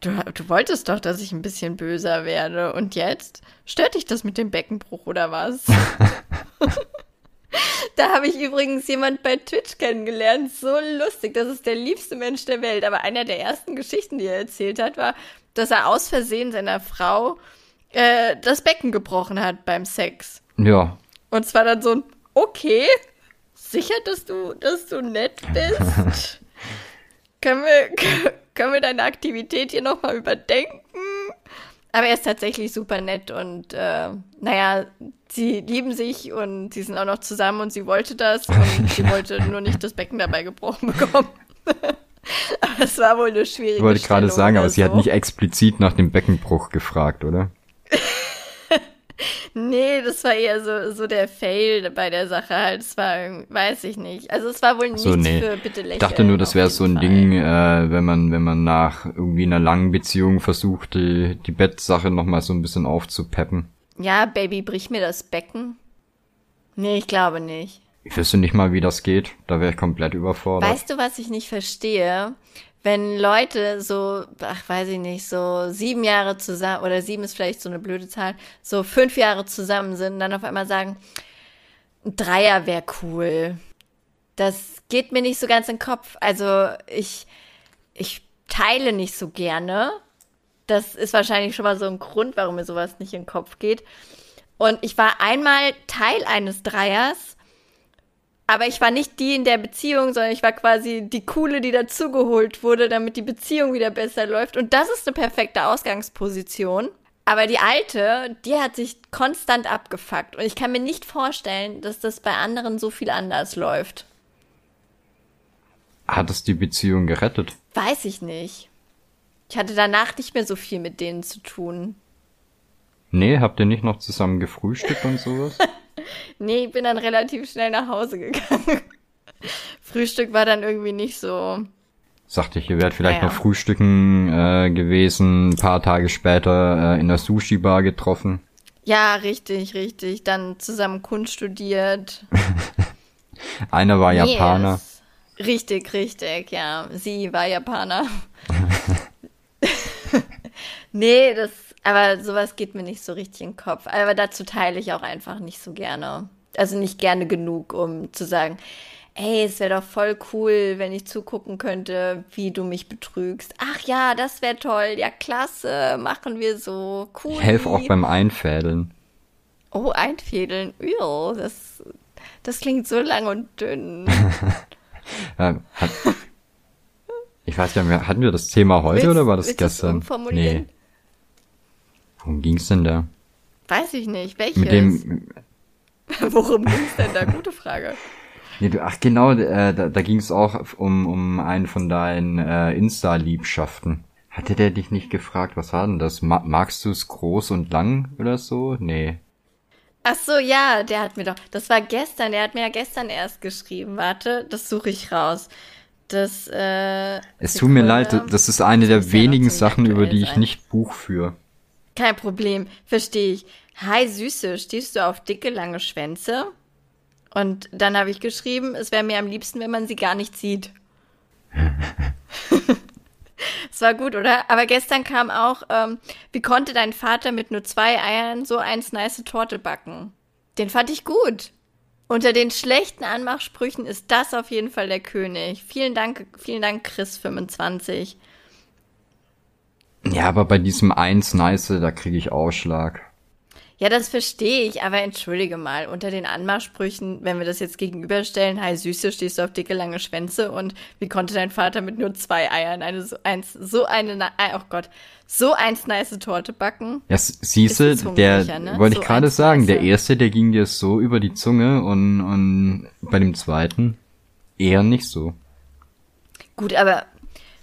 Du, du wolltest doch, dass ich ein bisschen böser werde. Und jetzt? Stört dich das mit dem Beckenbruch oder was? da habe ich übrigens jemand bei Twitch kennengelernt. So lustig. Das ist der liebste Mensch der Welt. Aber einer der ersten Geschichten, die er erzählt hat, war, dass er aus Versehen seiner Frau äh, das Becken gebrochen hat beim Sex. Ja, Und zwar dann so ein, okay, sicher, dass du, dass du nett bist? können, wir, können wir deine Aktivität hier nochmal überdenken? Aber er ist tatsächlich super nett und äh, naja, sie lieben sich und sie sind auch noch zusammen und sie wollte das und sie wollte nur nicht das Becken dabei gebrochen bekommen. aber es war wohl eine schwierige ich wollte gerade Stellung sagen, aber sie hat so. nicht explizit nach dem Beckenbruch gefragt, oder? Nee, das war eher so, so der Fail bei der Sache halt. Es war, weiß ich nicht. Also es war wohl nichts So, nee. für bitte lächeln. Ich dachte nur, das wäre so ein Fall. Ding, äh, wenn man, wenn man nach irgendwie einer langen Beziehung versucht, die, die Bettsache nochmal so ein bisschen aufzupeppen. Ja, Baby, brich mir das Becken. Nee, ich glaube nicht. Ich wüsste nicht mal, wie das geht. Da wäre ich komplett überfordert. Weißt du, was ich nicht verstehe? Wenn Leute so, ach, weiß ich nicht, so sieben Jahre zusammen, oder sieben ist vielleicht so eine blöde Zahl, so fünf Jahre zusammen sind dann auf einmal sagen, ein Dreier wäre cool. Das geht mir nicht so ganz in den Kopf. Also ich, ich teile nicht so gerne. Das ist wahrscheinlich schon mal so ein Grund, warum mir sowas nicht in den Kopf geht. Und ich war einmal Teil eines Dreiers, aber ich war nicht die in der Beziehung, sondern ich war quasi die Coole, die dazugeholt wurde, damit die Beziehung wieder besser läuft. Und das ist eine perfekte Ausgangsposition. Aber die alte, die hat sich konstant abgefuckt. Und ich kann mir nicht vorstellen, dass das bei anderen so viel anders läuft. Hat es die Beziehung gerettet? Weiß ich nicht. Ich hatte danach nicht mehr so viel mit denen zu tun. Nee, habt ihr nicht noch zusammen gefrühstückt und sowas? Nee, ich bin dann relativ schnell nach Hause gegangen. Frühstück war dann irgendwie nicht so. Sagte ich, ihr wärt vielleicht Ja, ja. noch frühstücken äh, gewesen, ein paar Tage später äh, in der Sushi-Bar getroffen. Ja, richtig, richtig. Dann zusammen Kunst studiert. Einer war Japaner. Yes. Richtig, richtig, ja. Sie war Japaner. nee, das, aber sowas geht mir nicht so richtig in den Kopf. Aber dazu teile ich auch einfach nicht so gerne. Also nicht gerne genug, um zu sagen, ey, es wäre doch voll cool, wenn ich zugucken könnte, wie du mich betrügst. Ach ja, das wäre toll. Ja, klasse. Machen wir so. Cool. Ich helfe auch beim Einfädeln. Oh, Einfädeln. Ew, das, das klingt so lang und dünn. ja, hat, ich weiß gar nicht, hatten wir das Thema heute Willst- oder war das gestern? Nee. Worum ging's denn da? Weiß ich nicht. Welches? Mit dem, Worum ging's denn da? Gute Frage. nee, du, ach genau, äh, da, da ging's auch um, um einen von deinen äh, Insta-Liebschaften. Hatte der dich nicht gefragt, was war denn das? Ma magst du es groß und lang oder so? Nee. Ach so, ja, der hat mir doch, das war gestern, der hat mir ja gestern erst geschrieben. Warte, das suche ich raus. Das, äh. Es tut mir leid, das ist eine der wenigen Sachen, über die ich sein. nicht Buch führe. Kein Problem, verstehe ich. Hi Süße, stehst du auf dicke, lange Schwänze? Und dann habe ich geschrieben, es wäre mir am liebsten, wenn man sie gar nicht sieht. Es war gut, oder? Aber gestern kam auch, ähm, wie konnte dein Vater mit nur zwei Eiern so eins nice Torte backen? Den fand ich gut. Unter den schlechten Anmachsprüchen ist das auf jeden Fall der König. Vielen Dank, vielen Dank, Chris25. Ja, aber bei diesem eins nice, da kriege ich Ausschlag. Ja, das verstehe ich, aber entschuldige mal, unter den Anmachsprüchen, wenn wir das jetzt gegenüberstellen, hi Süße, stehst du auf dicke, lange Schwänze und wie konnte dein Vater mit nur zwei Eiern eine so eins, so eine, oh Gott, so eins nice Torte backen? Ja, s- siehste, Ist es der, ne? wollte So ich gerade sagen, nice. der erste, der ging dir so über die Zunge und, und bei dem zweiten eher nicht so. Gut, aber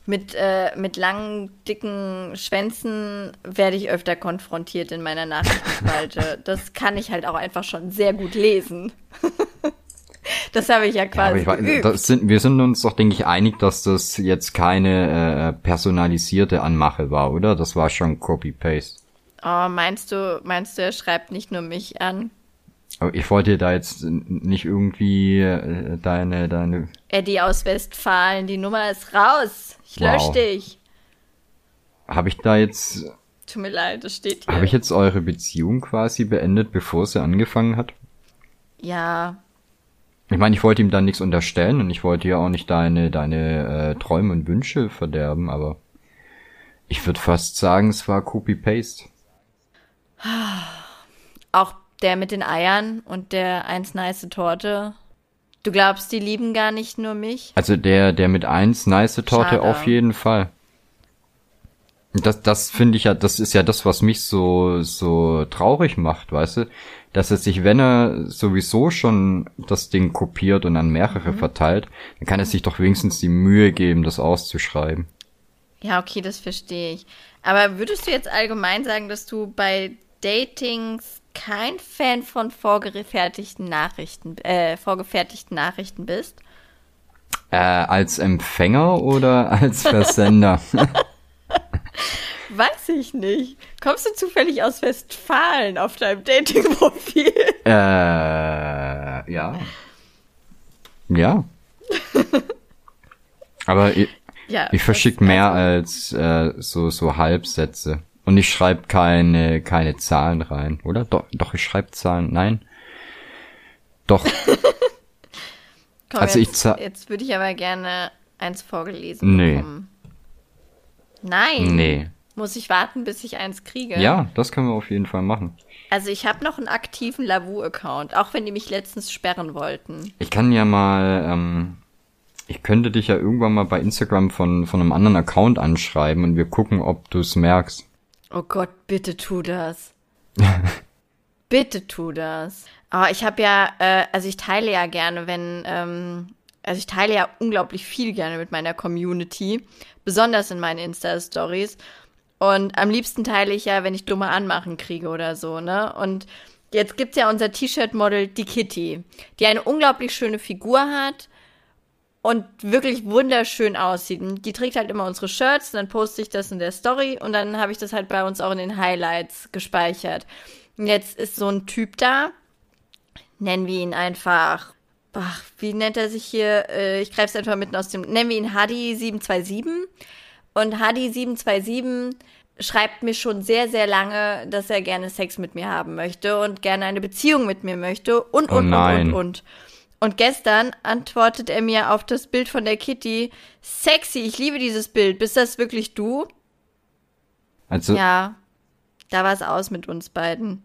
mit, äh, mit langen, dicken Schwänzen werde ich öfter konfrontiert in meiner Nachrichtenspalte. das kann ich halt auch einfach schon sehr gut lesen. das habe ich ja Ja, quasi aber ich das sind, wir sind uns doch, denke ich, einig, dass das jetzt keine äh, personalisierte Anmache war, oder? Das war schon Copy-Paste. Oh, meinst du, meinst du, er schreibt nicht nur mich an? Aber ich wollte da jetzt nicht irgendwie äh, deine, deine, Eddie aus Westfalen, die Nummer ist raus. Ich Wow. dich. habe ich da jetzt, Tut mir leid, das steht hier. habe ich jetzt eure Beziehung quasi beendet, bevor sie angefangen hat? ja, Ich meine, ich wollte ihm da nichts unterstellen und ich wollte ja auch nicht deine, deine äh, Träume und Wünsche verderben, aber ich würde fast sagen, es war Copy-Paste. auch der mit den Eiern und der eins nice Torte. Du glaubst, die lieben gar nicht nur mich? Also der, der mit eins nice Torte Schade. auf jeden Fall. Das, das finde ich ja, das ist ja das, was mich so, so traurig macht, weißt du? Dass er sich, wenn er sowieso schon das Ding kopiert und an mehrere Mhm. verteilt, dann kann er sich doch wenigstens die Mühe geben, das auszuschreiben. Ja, okay, das verstehe ich. Aber würdest du jetzt allgemein sagen, dass du bei Datings kein Fan von vorgefertigten Nachrichten, äh, vorgefertigten Nachrichten bist? Äh, als Empfänger oder als Versender? Weiß ich nicht. Kommst du zufällig aus Westfalen auf deinem Dating-Profil? äh, ja. Ja. Aber ich, Ja. ich verschicke mehr also- als äh, so, so Halbsätze. Und ich schreibe keine, keine Zahlen rein, oder? Doch, doch ich schreibe Zahlen. Nein. Doch. Komm, also ich jetzt, za- jetzt würde ich aber gerne eins vorgelesen Nee. bekommen. Nein. Nee. Muss ich warten, bis ich eins kriege? Ja, das können wir auf jeden Fall machen. Also ich habe noch einen aktiven Lavu-Account, auch wenn die mich letztens sperren wollten. Ich kann ja mal, ähm, ich könnte dich ja irgendwann mal bei Instagram von, von einem anderen Account anschreiben und wir gucken, ob du es merkst. Oh Gott, bitte tu das. bitte tu das. Aber ich habe ja, äh, also ich teile ja gerne, wenn, ähm, also ich teile ja unglaublich viel gerne mit meiner Community, besonders in meinen Insta-Stories. Und am liebsten teile ich ja, wenn ich dumme Anmachen kriege oder so, ne? Und jetzt gibt's ja unser T-Shirt-Model, die Kitty, die eine unglaublich schöne Figur hat und wirklich wunderschön aussieht. Und Die trägt halt immer unsere Shirts, dann poste ich das in der Story und dann habe ich das halt bei uns auch in den Highlights gespeichert. Und jetzt ist so ein Typ da, nennen wir ihn einfach, ach, wie nennt er sich hier? Äh, ich greife es einfach mitten aus dem, nennen wir ihn Hadi727. Und Hadi727 schreibt mir schon sehr, sehr lange, dass er gerne Sex mit mir haben möchte und gerne eine Beziehung mit mir möchte und, Oh und, und, und, und. Gestern antwortet er mir auf das Bild von der Kitty, sexy, ich liebe dieses Bild. Bist das wirklich du? Also Ja, da war es aus mit uns beiden.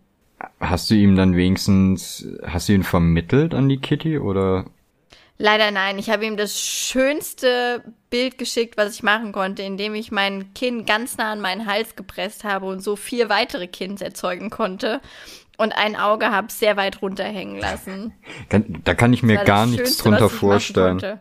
hast du ihm dann wenigstens, hast du ihn vermittelt an die Kitty oder? Leider nein. Ich habe ihm das schönste Bild geschickt, was ich machen konnte, indem ich mein Kinn ganz nah an meinen Hals gepresst habe und so vier weitere Kinns erzeugen konnte. Und ein Auge habe sehr weit runterhängen lassen. Da kann ich mir gar nichts Schönste, drunter vorstellen.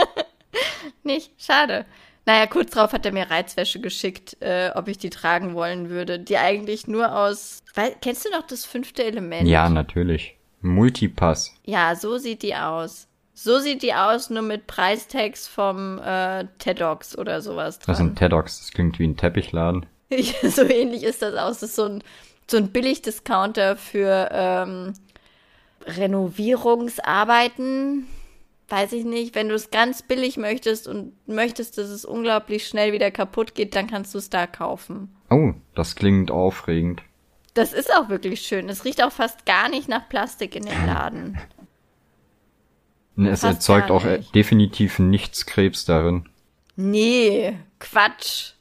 Nicht? Schade. Naja, kurz drauf hat er mir Reizwäsche geschickt, äh, ob ich die tragen wollen würde, die eigentlich nur aus. Weil, kennst du noch das fünfte Element? Ja, natürlich. Multipass. Ja, so sieht die aus. So sieht die aus, nur mit Preistags vom äh, TEDx oder sowas Das ist ein dran. TEDx, das klingt wie ein Teppichladen. so ähnlich ist das aus. Das ist so ein, so ein Billig-Discounter für ähm, Renovierungsarbeiten. Weiß ich nicht. Wenn du es ganz billig möchtest und möchtest, dass es unglaublich schnell wieder kaputt geht, dann kannst du es da kaufen. Oh, das klingt aufregend. Das ist auch wirklich schön. Es riecht auch fast gar nicht nach Plastik in dem Laden. Es Fast erzeugt auch äh, nicht. definitiv nichts Krebs darin. Nee, Quatsch.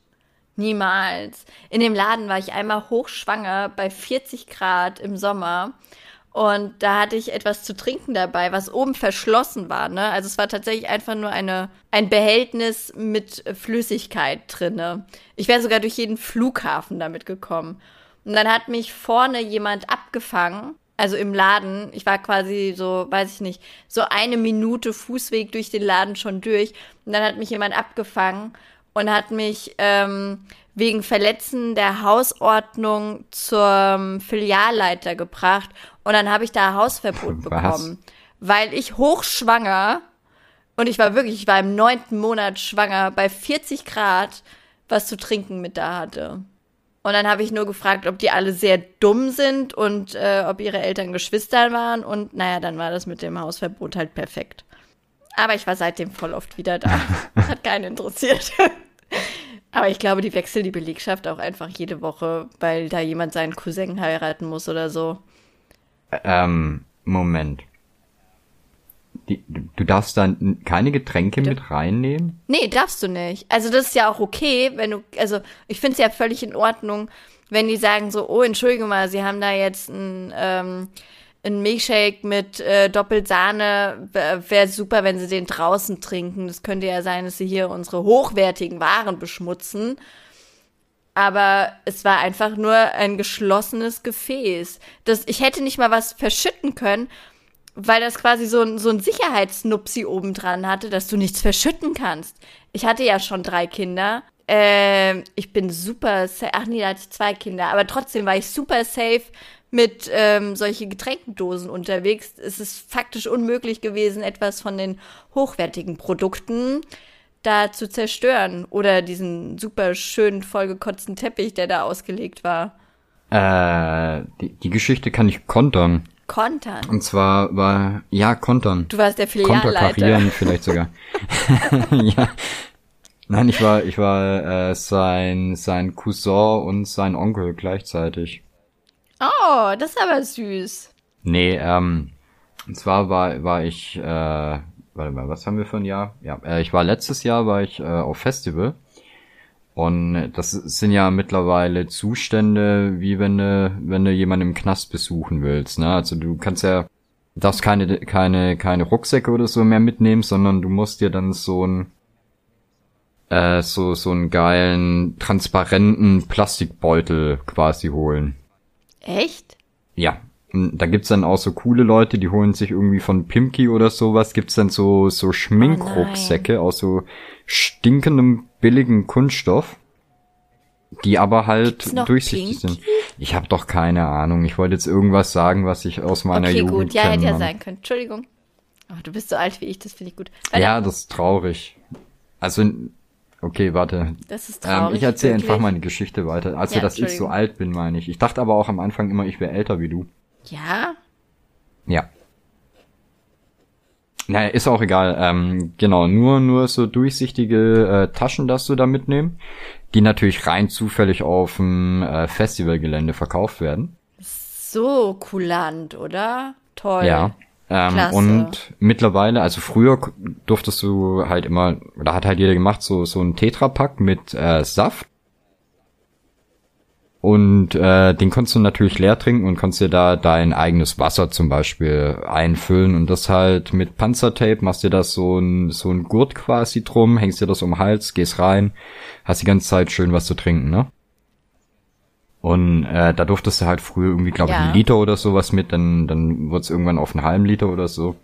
Niemals. In dem Laden war ich einmal hochschwanger bei 40 Grad im Sommer. Und da hatte ich etwas zu trinken dabei, was oben verschlossen war. Ne? Also es war tatsächlich einfach nur eine, ein Behältnis mit Flüssigkeit drinne. Ich wäre sogar durch jeden Flughafen damit gekommen. Und dann hat mich vorne jemand abgefangen, also im Laden. Ich war quasi so, weiß ich nicht, so eine Minute Fußweg durch den Laden schon durch. Und dann hat mich jemand abgefangen und hat mich ähm, wegen Verletzen der Hausordnung zum Filialleiter gebracht. Und dann habe ich da Hausverbot Was? bekommen, weil ich hochschwanger und ich war wirklich, ich war im neunten Monat schwanger bei 40 Grad was zu trinken mit da hatte. Und dann habe ich nur gefragt, ob die alle sehr dumm sind und äh, ob ihre Eltern Geschwister waren. Und naja, dann war das mit dem Hausverbot halt perfekt. Aber ich war seitdem voll oft wieder da. Hat keinen interessiert. Aber ich glaube, die wechseln die Belegschaft auch einfach jede Woche, weil da jemand seinen Cousin heiraten muss oder so. Ähm, Moment. Die, du darfst da n- keine Getränke mit reinnehmen? Nee, darfst du nicht. Also das ist ja auch okay, wenn du, also ich finde es ja völlig in Ordnung, wenn die sagen so, oh, entschuldige mal, sie haben da jetzt ein, ähm, ein Milkshake mit äh, Doppelsahne, wäre super, wenn sie den draußen trinken. Das könnte ja sein, dass sie hier unsere hochwertigen Waren beschmutzen. Aber es war einfach nur ein geschlossenes Gefäß. Das, ich hätte nicht mal was verschütten können, weil das quasi so ein, so ein Sicherheitsnupsi obendran hatte, dass du nichts verschütten kannst. Ich hatte ja schon drei Kinder. Ähm, ich bin super safe. Ach nee, da hatte ich zwei Kinder. Aber trotzdem war ich super safe mit ähm, solche Getränkendosen unterwegs. Es ist faktisch unmöglich gewesen, etwas von den hochwertigen Produkten da zu zerstören. Oder diesen super schönen, vollgekotzten Teppich, der da ausgelegt war. Äh, die, die Geschichte kann ich kontern. Kontern. Und zwar war, ja, kontern. Du warst der Filialleiter. Konterkarieren vielleicht sogar. ja. Nein, ich war, ich war äh, sein, sein Cousin und sein Onkel gleichzeitig. Oh, das ist aber süß. Nee, ähm, und zwar war, war ich, äh, warte mal, was haben wir für ein Jahr? Ja, äh, ich war letztes Jahr, war ich äh, auf Festival. Und das sind ja mittlerweile Zustände, wie wenn du, wenn du jemanden im Knast besuchen willst, ne? Also du kannst ja, darfst keine, keine, keine Rucksäcke oder so mehr mitnehmen, sondern du musst dir dann so ein, äh, so, so einen geilen, transparenten Plastikbeutel quasi holen. Echt? Ja. Und Da gibt's dann auch so coole Leute, die holen sich irgendwie von Pimki oder sowas, gibt's dann so, so Schminkrucksäcke aus so stinkendem, billigen Kunststoff, die aber halt durchsichtig Pimki? sind. Ich habe doch keine Ahnung. Ich wollte jetzt irgendwas sagen, was ich aus meiner Okay, Jugend gut. Ja, hätte ja sein können. Entschuldigung. Oh, du bist so alt wie ich, das finde ich gut. Warte, Ja, das ist traurig. Also, okay, warte. Das ist Ähm, traurig. ich erzähle einfach meine Geschichte weiter. Also, Ja, dass ich so alt bin, meine ich. Ich dachte aber auch am Anfang immer, ich wäre älter wie du. Ja? Ja. Naja, ist auch egal. Ähm, genau, nur, nur so durchsichtige äh, Taschen darfst du da mitnehmen, die natürlich rein zufällig auf dem äh, Festivalgelände verkauft werden. So kulant, oder? Toll. Ja. Ähm, Klasse. und mittlerweile, also früher durftest du halt immer, oder hat halt jeder gemacht, so, so ein Tetrapack mit äh, Saft. Und äh, den konntest du natürlich leer trinken und konntest dir da dein eigenes Wasser zum Beispiel einfüllen und das halt mit Panzertape, machst dir das so ein, so ein Gurt quasi drum, hängst dir das um den Hals, gehst rein, hast die ganze Zeit schön was zu trinken, ne? Und äh, da durftest du halt früher irgendwie, glaube ich, Ja. einen Liter oder sowas mit, dann, dann wurde es irgendwann auf einen halben Liter oder so.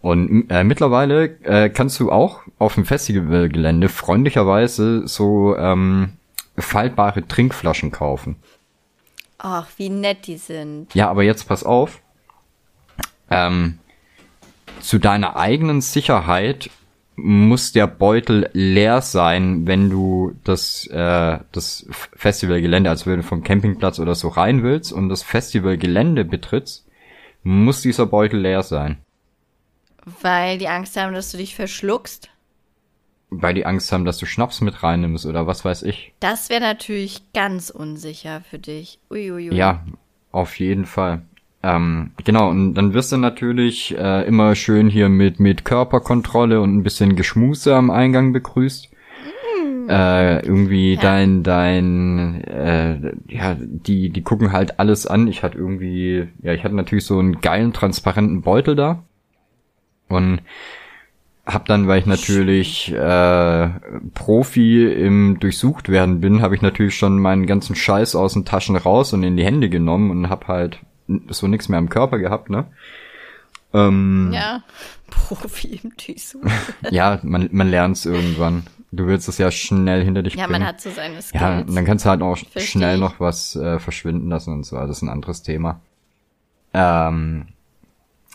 Und äh, mittlerweile äh, kannst du auch auf dem Festivalgelände freundlicherweise so ähm, faltbare Trinkflaschen kaufen. Ach, wie nett die sind. Ja, aber jetzt pass auf. Ähm, zu deiner eigenen Sicherheit muss der Beutel leer sein, wenn du das, äh, das Festivalgelände, also wenn du vom Campingplatz oder so rein willst und das Festivalgelände betrittst, muss dieser Beutel leer sein. Weil die Angst haben, dass du dich verschluckst. Weil die Angst haben, dass du Schnaps mit reinnimmst oder was weiß ich. Das wäre natürlich ganz unsicher für dich. Uiuiui. Ja, auf jeden Fall. Ähm, genau, und dann wirst du natürlich äh, immer schön hier mit, mit Körperkontrolle und ein bisschen Geschmuse am Eingang begrüßt. Äh, irgendwie Ja. dein, dein, äh, ja, die, die gucken halt alles an. Ich hatte irgendwie, ja, ich hatte natürlich so einen geilen, transparenten Beutel da. Und hab dann, weil ich natürlich äh, Profi im durchsucht werden bin, habe ich natürlich schon meinen ganzen Scheiß aus den Taschen raus und in die Hände genommen und hab halt so nichts mehr am Körper gehabt, ne? Ähm, Ja. Profi im Düsseldorf. ja, man, man lernt's irgendwann. Du willst es ja schnell hinter dich Ja, bringen. man hat so seine Skills. Ja, und dann kannst du halt auch Versteh schnell ich. noch was äh, verschwinden lassen und so. Also Das ist ein anderes Thema. Ähm,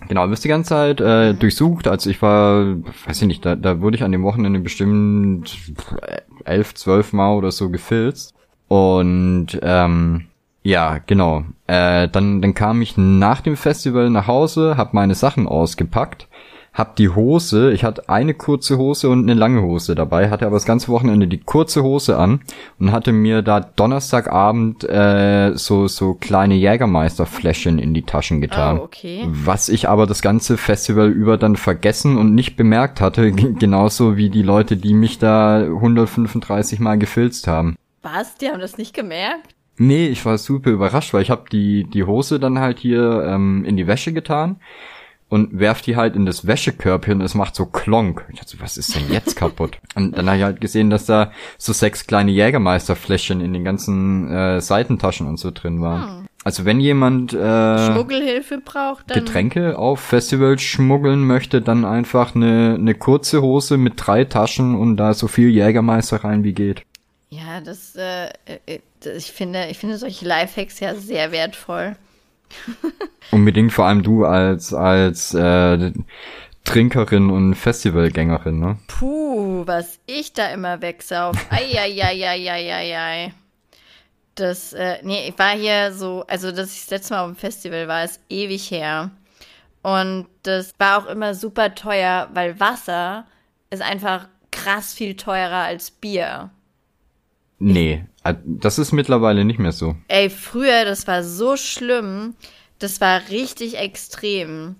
genau, du bist die ganze Zeit äh, durchsucht. Also ich war, weiß ich nicht, da, da wurde ich an dem Wochenende bestimmt elf, zwölf Mal oder so gefilzt. Und ähm, ja, genau. Äh, dann, dann kam ich nach dem Festival nach Hause, hab meine Sachen ausgepackt, hab die Hose, ich hatte eine kurze Hose und eine lange Hose dabei, hatte aber das ganze Wochenende die kurze Hose an und hatte mir da Donnerstagabend äh, so so kleine Jägermeisterfläschchen in die Taschen getan. Oh, okay. Was ich aber das ganze Festival über dann vergessen und nicht bemerkt hatte, genauso wie die Leute, die mich da 135 Mal gefilzt haben. Was? Die haben das nicht gemerkt? Nee, ich war super überrascht, weil ich habe die die Hose dann halt hier ähm, in die Wäsche getan und werf die halt in das Wäschekörbchen und es macht so Klonk. Ich dachte, so, was ist denn jetzt kaputt? Und dann habe ich halt gesehen, dass da so sechs kleine Jägermeisterfläschchen in den ganzen äh, Seitentaschen und so drin waren. Also wenn jemand äh, Schmuggelhilfe braucht, dann. Getränke auf Festivals schmuggeln möchte, dann einfach eine, eine kurze Hose mit drei Taschen und da so viel Jägermeister rein wie geht. Ja, das, äh, äh, das- ich finde, ich finde solche Lifehacks ja sehr wertvoll. Unbedingt vor allem du als als äh, Trinkerin und Festivalgängerin, ne? Puh, was ich da immer wegsauf. Eieieiei. Das, äh, nee, ich war hier so, also dass ich das letzte Mal auf dem Festival war, ist ewig her. Und das war auch immer super teuer, weil Wasser ist einfach krass viel teurer als Bier. Nee, äh, das ist mittlerweile nicht mehr so. Ey, früher, das war so schlimm. Das war richtig extrem.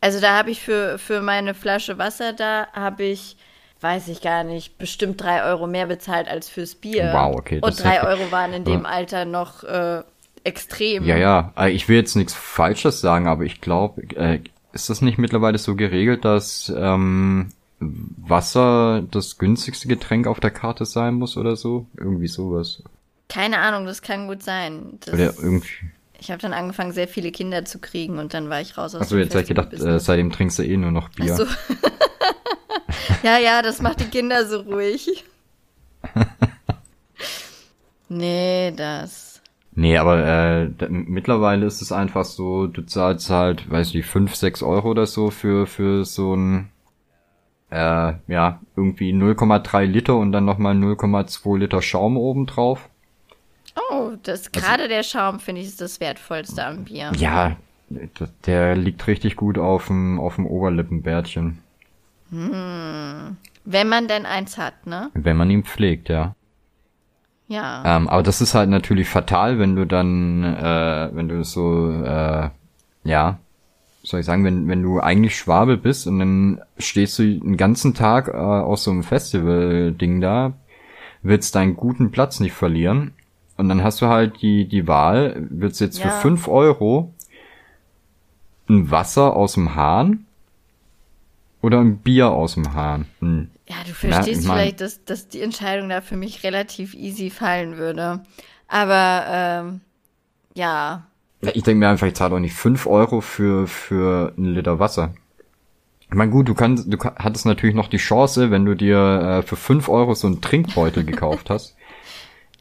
Also da habe ich für, für meine Flasche Wasser da, habe ich, weiß ich gar nicht, bestimmt drei Euro mehr bezahlt als fürs Bier. Wow, okay, Und drei. Euro waren in dem. Alter noch äh, extrem. Ja, ja, äh, ich will jetzt nichts Falsches sagen, aber ich glaube, äh, ist das nicht mittlerweile so geregelt, dass ähm, Wasser das günstigste Getränk auf der Karte sein muss oder so? Irgendwie sowas. Keine Ahnung, das kann gut sein. Das, Oder irgendwie. ich habe dann angefangen, sehr viele Kinder zu kriegen und dann war ich raus aus Achso, jetzt hab ich gedacht, äh, seitdem trinkst du eh nur noch Bier. So. ja, ja, das macht die Kinder so ruhig. nee, das. Nee, aber äh, mittlerweile ist es einfach so, du zahlst halt, weiß ich nicht, 5, 6 Euro oder so für, für so ein, äh, ja, irgendwie 0,3 Liter und dann nochmal 0,2 Liter Schaum obendrauf. Oh, das gerade der Schaum finde ich ist das wertvollste am Bier. Ja, der liegt richtig gut auf dem, auf dem Oberlippenbärtchen, Wenn man denn eins hat, ne? wenn man ihn pflegt, ja. Ja. Ähm, aber das ist halt natürlich fatal, wenn du dann, äh, wenn du so, äh, ja, soll ich sagen, wenn, wenn du eigentlich Schwabe bist und dann stehst du den ganzen Tag äh, aus so einem Festival-Ding da, willst deinen guten Platz nicht verlieren. Und dann hast du halt die, die Wahl, willst du jetzt ja. für fünf Euro ein Wasser aus dem Hahn oder ein Bier aus dem Hahn? Hm. Ja, du verstehst ja, vielleicht, dass, dass die Entscheidung da für mich relativ easy fallen würde. Aber ähm, ja. Ja ich denke mir einfach, ich zahle auch nicht fünf Euro für, für ein Liter Wasser. Ich meine, gut, du kannst, du hattest natürlich noch die Chance, wenn du dir äh, für fünf Euro so einen Trinkbeutel gekauft hast,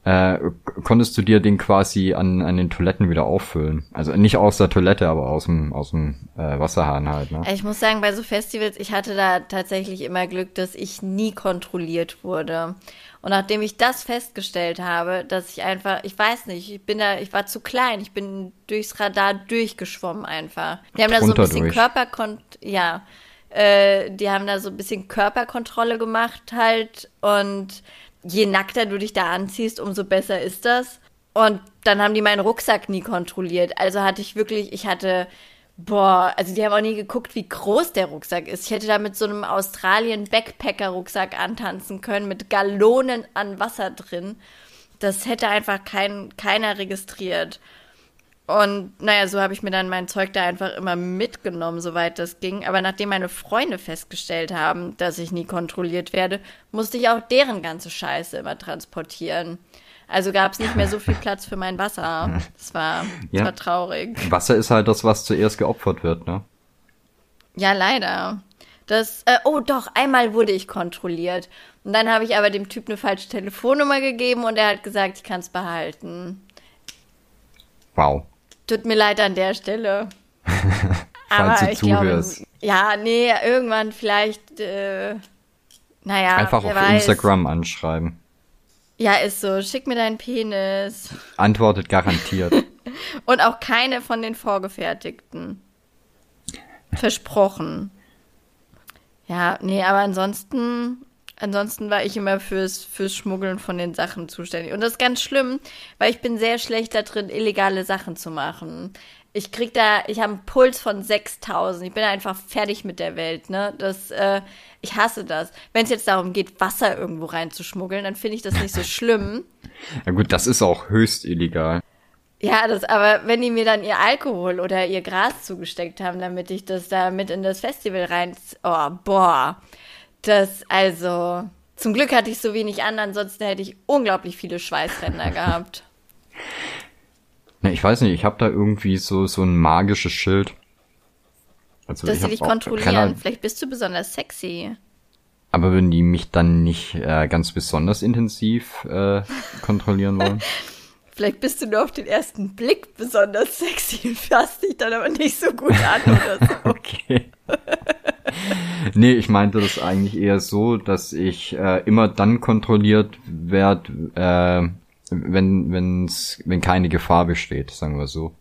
äh, konntest du dir den quasi an, an den Toiletten wieder auffüllen. Also nicht aus der Toilette, aber aus dem, aus dem äh, Wasserhahn halt. Ne? Ich muss sagen, bei so Festivals, ich hatte da tatsächlich immer Glück, dass ich nie kontrolliert wurde. Und nachdem ich das festgestellt habe, dass ich einfach, ich weiß nicht, ich bin da, ich war zu klein, ich bin durchs Radar durchgeschwommen einfach. Die haben da so ein bisschen Körperkont, ja, äh, die haben da so ein bisschen Körperkontrolle gemacht halt und je nackter du dich da anziehst, umso besser ist das. Und dann haben die meinen Rucksack nie kontrolliert. Also hatte ich wirklich, ich hatte, boah, also die haben auch nie geguckt, wie groß der Rucksack ist. Ich hätte da mit so einem Australien-Backpacker-Rucksack antanzen können, mit Gallonen an Wasser drin. Das hätte einfach kein, keiner registriert. Und naja, so habe ich mir dann mein Zeug da einfach immer mitgenommen, soweit das ging. Aber nachdem meine Freunde festgestellt haben, dass ich nie kontrolliert werde, musste ich auch deren ganze Scheiße immer transportieren. Also gab es nicht mehr so viel Platz für mein Wasser. Das war, das ja. war traurig. Wasser ist halt das, was zuerst geopfert wird, ne? Ja, leider. Das, äh, oh doch, einmal wurde ich kontrolliert. Und dann habe ich aber dem Typ eine falsche Telefonnummer gegeben und er hat gesagt, ich kann es behalten. Wow. Tut mir leid an der Stelle. Aber du zuhörst. Glaube, ja, nee, irgendwann vielleicht, äh, naja. Einfach auf weiß. Instagram anschreiben. Ja, ist so. Schick mir deinen Penis. Antwortet garantiert. Und auch keine von den vorgefertigten. Versprochen. Ja, nee, aber ansonsten Ansonsten war ich immer fürs, fürs Schmuggeln von den Sachen zuständig. Und das ist ganz schlimm, weil ich bin sehr schlecht da drin, illegale Sachen zu machen. Ich krieg da, ich habe einen Puls von 6000. Ich bin einfach fertig mit der Welt, ne? Das, äh, ich hasse das. Wenn es jetzt darum geht, Wasser irgendwo reinzuschmuggeln, dann finde ich das nicht so schlimm. Ja gut, das ist auch höchst illegal. Ja, das, aber wenn die mir dann ihr Alkohol oder ihr Gras zugesteckt haben, damit ich das da mit in das Festival rein, oh, boah. Das, also, zum Glück hatte ich so wenig an, ansonsten hätte ich unglaublich viele Schweißränder gehabt. Ne, ich weiß nicht, ich habe da irgendwie so, so ein magisches Schild. Also Dass sie dich kontrollieren. Halt, Vielleicht bist du besonders sexy. Aber würden die mich dann nicht äh, ganz besonders intensiv äh, kontrollieren wollen? Vielleicht bist du nur auf den ersten Blick besonders sexy und fasst dich dann aber nicht so gut an oder so. okay. nee, ich meinte das eigentlich eher so, dass ich äh, immer dann kontrolliert werde, äh, wenn, wenn's, wenn keine Gefahr besteht, sagen wir so.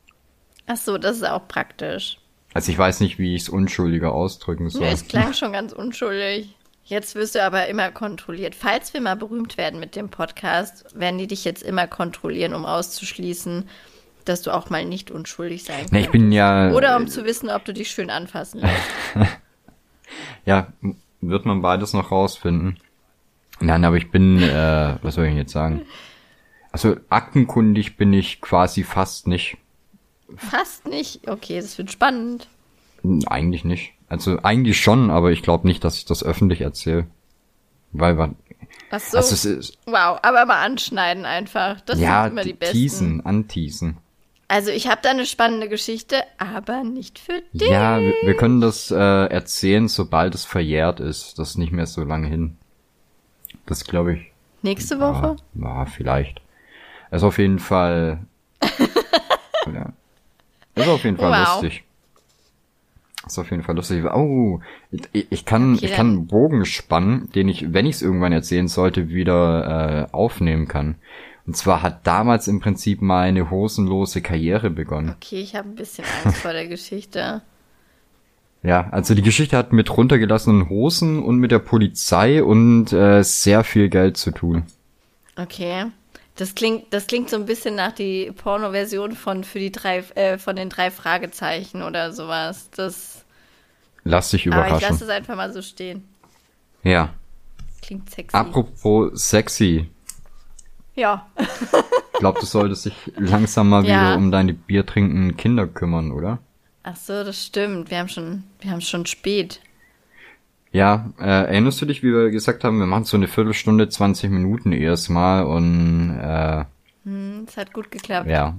Ach so, das ist auch praktisch. Also ich weiß nicht, wie ich es unschuldiger ausdrücken soll. Nee, es klang schon ganz unschuldig. Jetzt wirst du aber immer kontrolliert. Falls wir mal berühmt werden mit dem Podcast, werden die dich jetzt immer kontrollieren, um auszuschließen, dass du auch mal nicht unschuldig sein kannst. Nee, ich bin ja. Oder um zu wissen, ob du dich schön anfassen lässt. Ja, wird man beides noch rausfinden. Nein, aber ich bin, äh, was soll ich jetzt sagen? Also aktenkundig bin ich quasi fast nicht. Fast nicht? Okay, das wird spannend. Eigentlich nicht. Also eigentlich schon, aber ich glaube nicht, dass ich das öffentlich erzähle. Weil man. Ach so. Also ist, wow, aber mal anschneiden einfach. Das ja, sind immer die besten. Teasen, anteasen. Also ich habe da eine spannende Geschichte, aber nicht für dich. Ja, wir, wir können das äh, erzählen, sobald es verjährt ist. Das ist nicht mehr so lange hin. Das glaube ich. Nächste Woche? Ja, vielleicht. Ist auf jeden Fall. ja. Ist auf jeden Fall wow. lustig. Ist auf jeden Fall lustig. Oh, ich, ich kann, okay, ich kann einen Bogen spannen, den ich, wenn ich es irgendwann erzählen sollte, wieder äh, aufnehmen kann. Und zwar hat damals im Prinzip meine hosenlose Karriere begonnen. Okay, ich habe ein bisschen Angst vor der Geschichte. Ja, also die Geschichte hat mit runtergelassenen Hosen und mit der Polizei und äh, sehr viel Geld zu tun. Okay. Das klingt, das klingt so ein bisschen nach die Porno-Version von für die drei, äh, von den drei Fragezeichen oder sowas. Das. Lass dich Aber ich überraschen. lasse es einfach mal so stehen. Ja. Klingt sexy. Apropos sexy. ja. Ich glaube, du solltest dich langsam mal Ja. wieder um deine biertrinkenden Kinder kümmern, oder? Ach so, das stimmt. Wir haben schon, wir haben schon spät. Ja, äh, erinnerst du dich, wie wir gesagt haben, wir machen so eine Viertelstunde, 20 Minuten erstmal und äh, Hm, es hat gut geklappt. ja,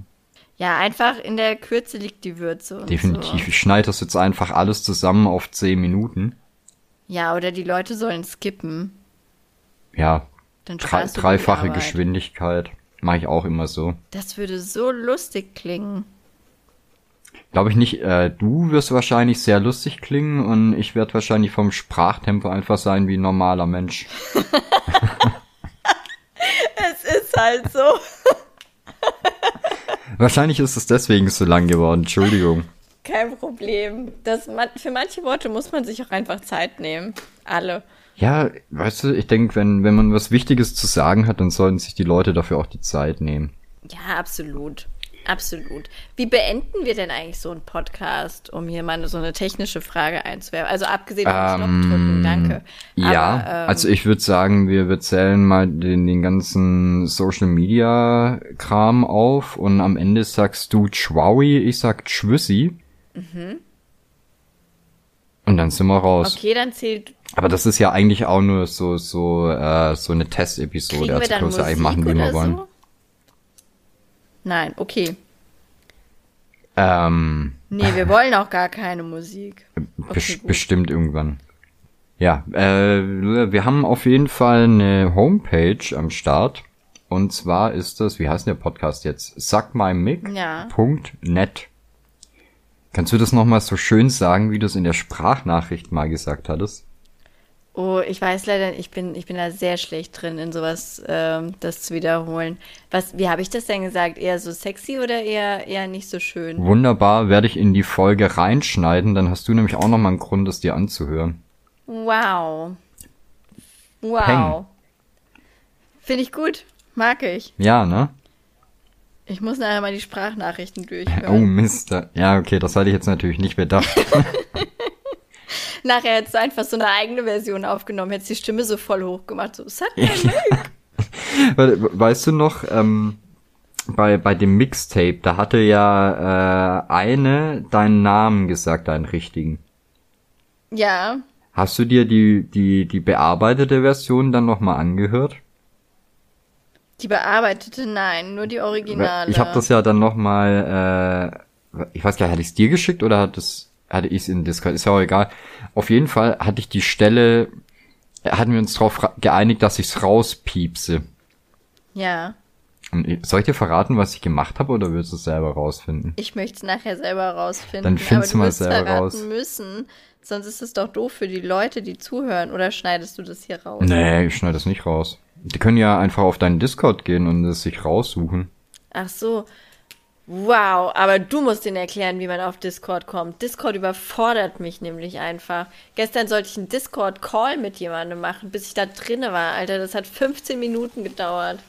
Ja, einfach in der Kürze liegt die Würze. Definitiv. So. Ich schneide das jetzt einfach alles zusammen auf 10 Minuten. Ja, oder die Leute sollen skippen. Ja, Dann drei, dreifache. Geschwindigkeit. Mache ich auch immer so. Das würde so lustig klingen. Glaube ich nicht, äh, du wirst wahrscheinlich sehr lustig klingen und ich werde wahrscheinlich vom Sprachtempo einfach sein wie ein normaler Mensch. Es ist halt so. Wahrscheinlich ist es deswegen so lang geworden, Entschuldigung. Kein Problem. Das, für manche Worte muss man sich auch einfach Zeit nehmen. Alle. Ja, weißt du, ich denke, wenn, wenn man was Wichtiges zu sagen hat, dann sollten sich die Leute dafür auch die Zeit nehmen. Ja, absolut. Absolut. Wie beenden wir denn eigentlich so einen Podcast, um hier mal so eine technische Frage einzuwerfen? Also abgesehen vom Knopfdrücken, danke. Ja, Aber, ähm, also ich würde sagen, wir, wir zählen mal den, den ganzen Social Media Kram auf und am Ende sagst du Chwaui, ich sag Schwüssi. Und dann sind wir raus. Mhm. Okay, dann zählt. Aber das ist ja eigentlich auch nur so, so, äh, so eine Testepisode. Also wir Musik eigentlich machen, wie wir wollen. so? Nein, okay. Ähm, Nee, wir wollen auch gar keine Musik. Okay, bestimmt irgendwann. Ja, äh, wir haben auf jeden Fall eine Homepage am Start. Und zwar ist das, wie heißt der Podcast jetzt? Suckmymic.net. Ja. Kannst du das nochmal so schön sagen, wie du es in der Sprachnachricht mal gesagt hattest? Oh, ich weiß leider, ich bin, ich bin da sehr schlecht drin, in sowas, ähm, das zu wiederholen. Was, wie habe ich das denn gesagt? Eher so sexy oder eher, eher nicht so schön? Wunderbar, werde ich in die Folge reinschneiden, dann hast du nämlich auch nochmal einen Grund, es dir anzuhören. Wow. Wow. Finde ich gut. Mag ich. Ja, ne? Ich muss nachher mal die Sprachnachrichten Oh, durchhören. Mist. Ja, okay, das hatte ich jetzt natürlich nicht bedacht. Nachher hättest du einfach so eine eigene Version aufgenommen, hättest die Stimme so voll hoch gemacht. So, my We- Weißt du noch, ähm, bei, bei dem Mixtape, da hatte ja äh, eine deinen Namen gesagt, deinen richtigen. Ja, Hast du dir die, die, die bearbeitete Version dann nochmal angehört? die bearbeitete, nein, nur die Originale. Ich habe das ja dann nochmal, äh, ich weiß gar nicht, hatte ich es dir geschickt oder hat es, hatte ich es in Discord, ist ja auch egal. Auf jeden Fall hatte ich die Stelle, hatten wir uns darauf geeinigt, dass ich's rauspiepse. Ja, Und soll ich dir verraten, was ich gemacht habe, oder willst du es selber rausfinden? ich möchte es nachher selber rausfinden. Dann findest aber du mal selber raus. müssen, sonst ist es doch doof für die Leute, die zuhören. Oder schneidest du das hier raus? Nee, ich schneide das nicht raus. Die können ja einfach auf deinen Discord gehen und es sich raussuchen. Ach so. Wow, aber du musst denen erklären, wie man auf Discord kommt. Discord überfordert mich nämlich einfach. Gestern sollte ich einen Discord-Call mit jemandem machen, bis ich da drinne war, Alter. Das hat 15 Minuten gedauert.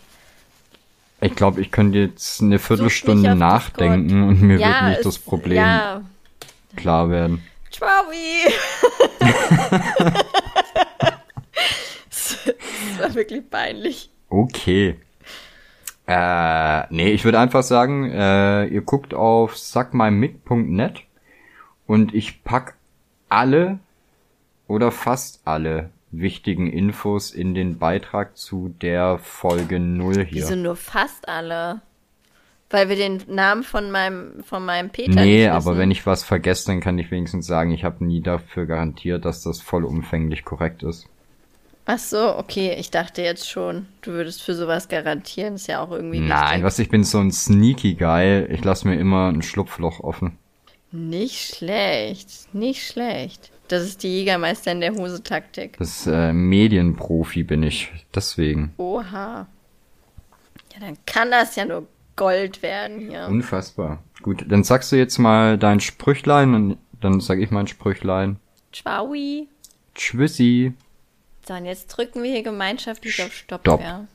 Ich glaube, ich könnte jetzt eine Viertelstunde nachdenken Discord. und mir wird ja, nicht es- das Problem Ja, klar werden. Traui! das war wirklich peinlich. Okay. Äh, nee, ich würde einfach sagen, äh, ihr guckt auf suckmymic.net und ich pack alle oder fast alle wichtigen Infos in den Beitrag zu der Folge 0 hier. Wieso nur fast alle? Weil wir den Namen von meinem, von meinem Peter Nee, aber wenn ich was vergesse, dann kann ich wenigstens sagen, ich habe nie dafür garantiert, dass das vollumfänglich korrekt ist. Ach so, okay. Ich dachte jetzt schon, du würdest für sowas garantieren. Ist ja auch irgendwie Nein, wichtig. was ich bin so ein sneaky Guy. Ich lasse mir immer ein Schlupfloch offen. Nicht schlecht. Nicht schlecht. Das ist die Jägermeister in der Hose-Taktik. Das äh, Medienprofi bin ich. Deswegen. Oha. Ja, dann kann das ja nur Gold werden hier. Unfassbar. Gut, dann sagst du jetzt mal dein Sprüchlein und dann sag ich mein Sprüchlein. Ciao. Tschüssi. So, und jetzt drücken wir hier gemeinschaftlich auf Stopp. Stopp. Ja.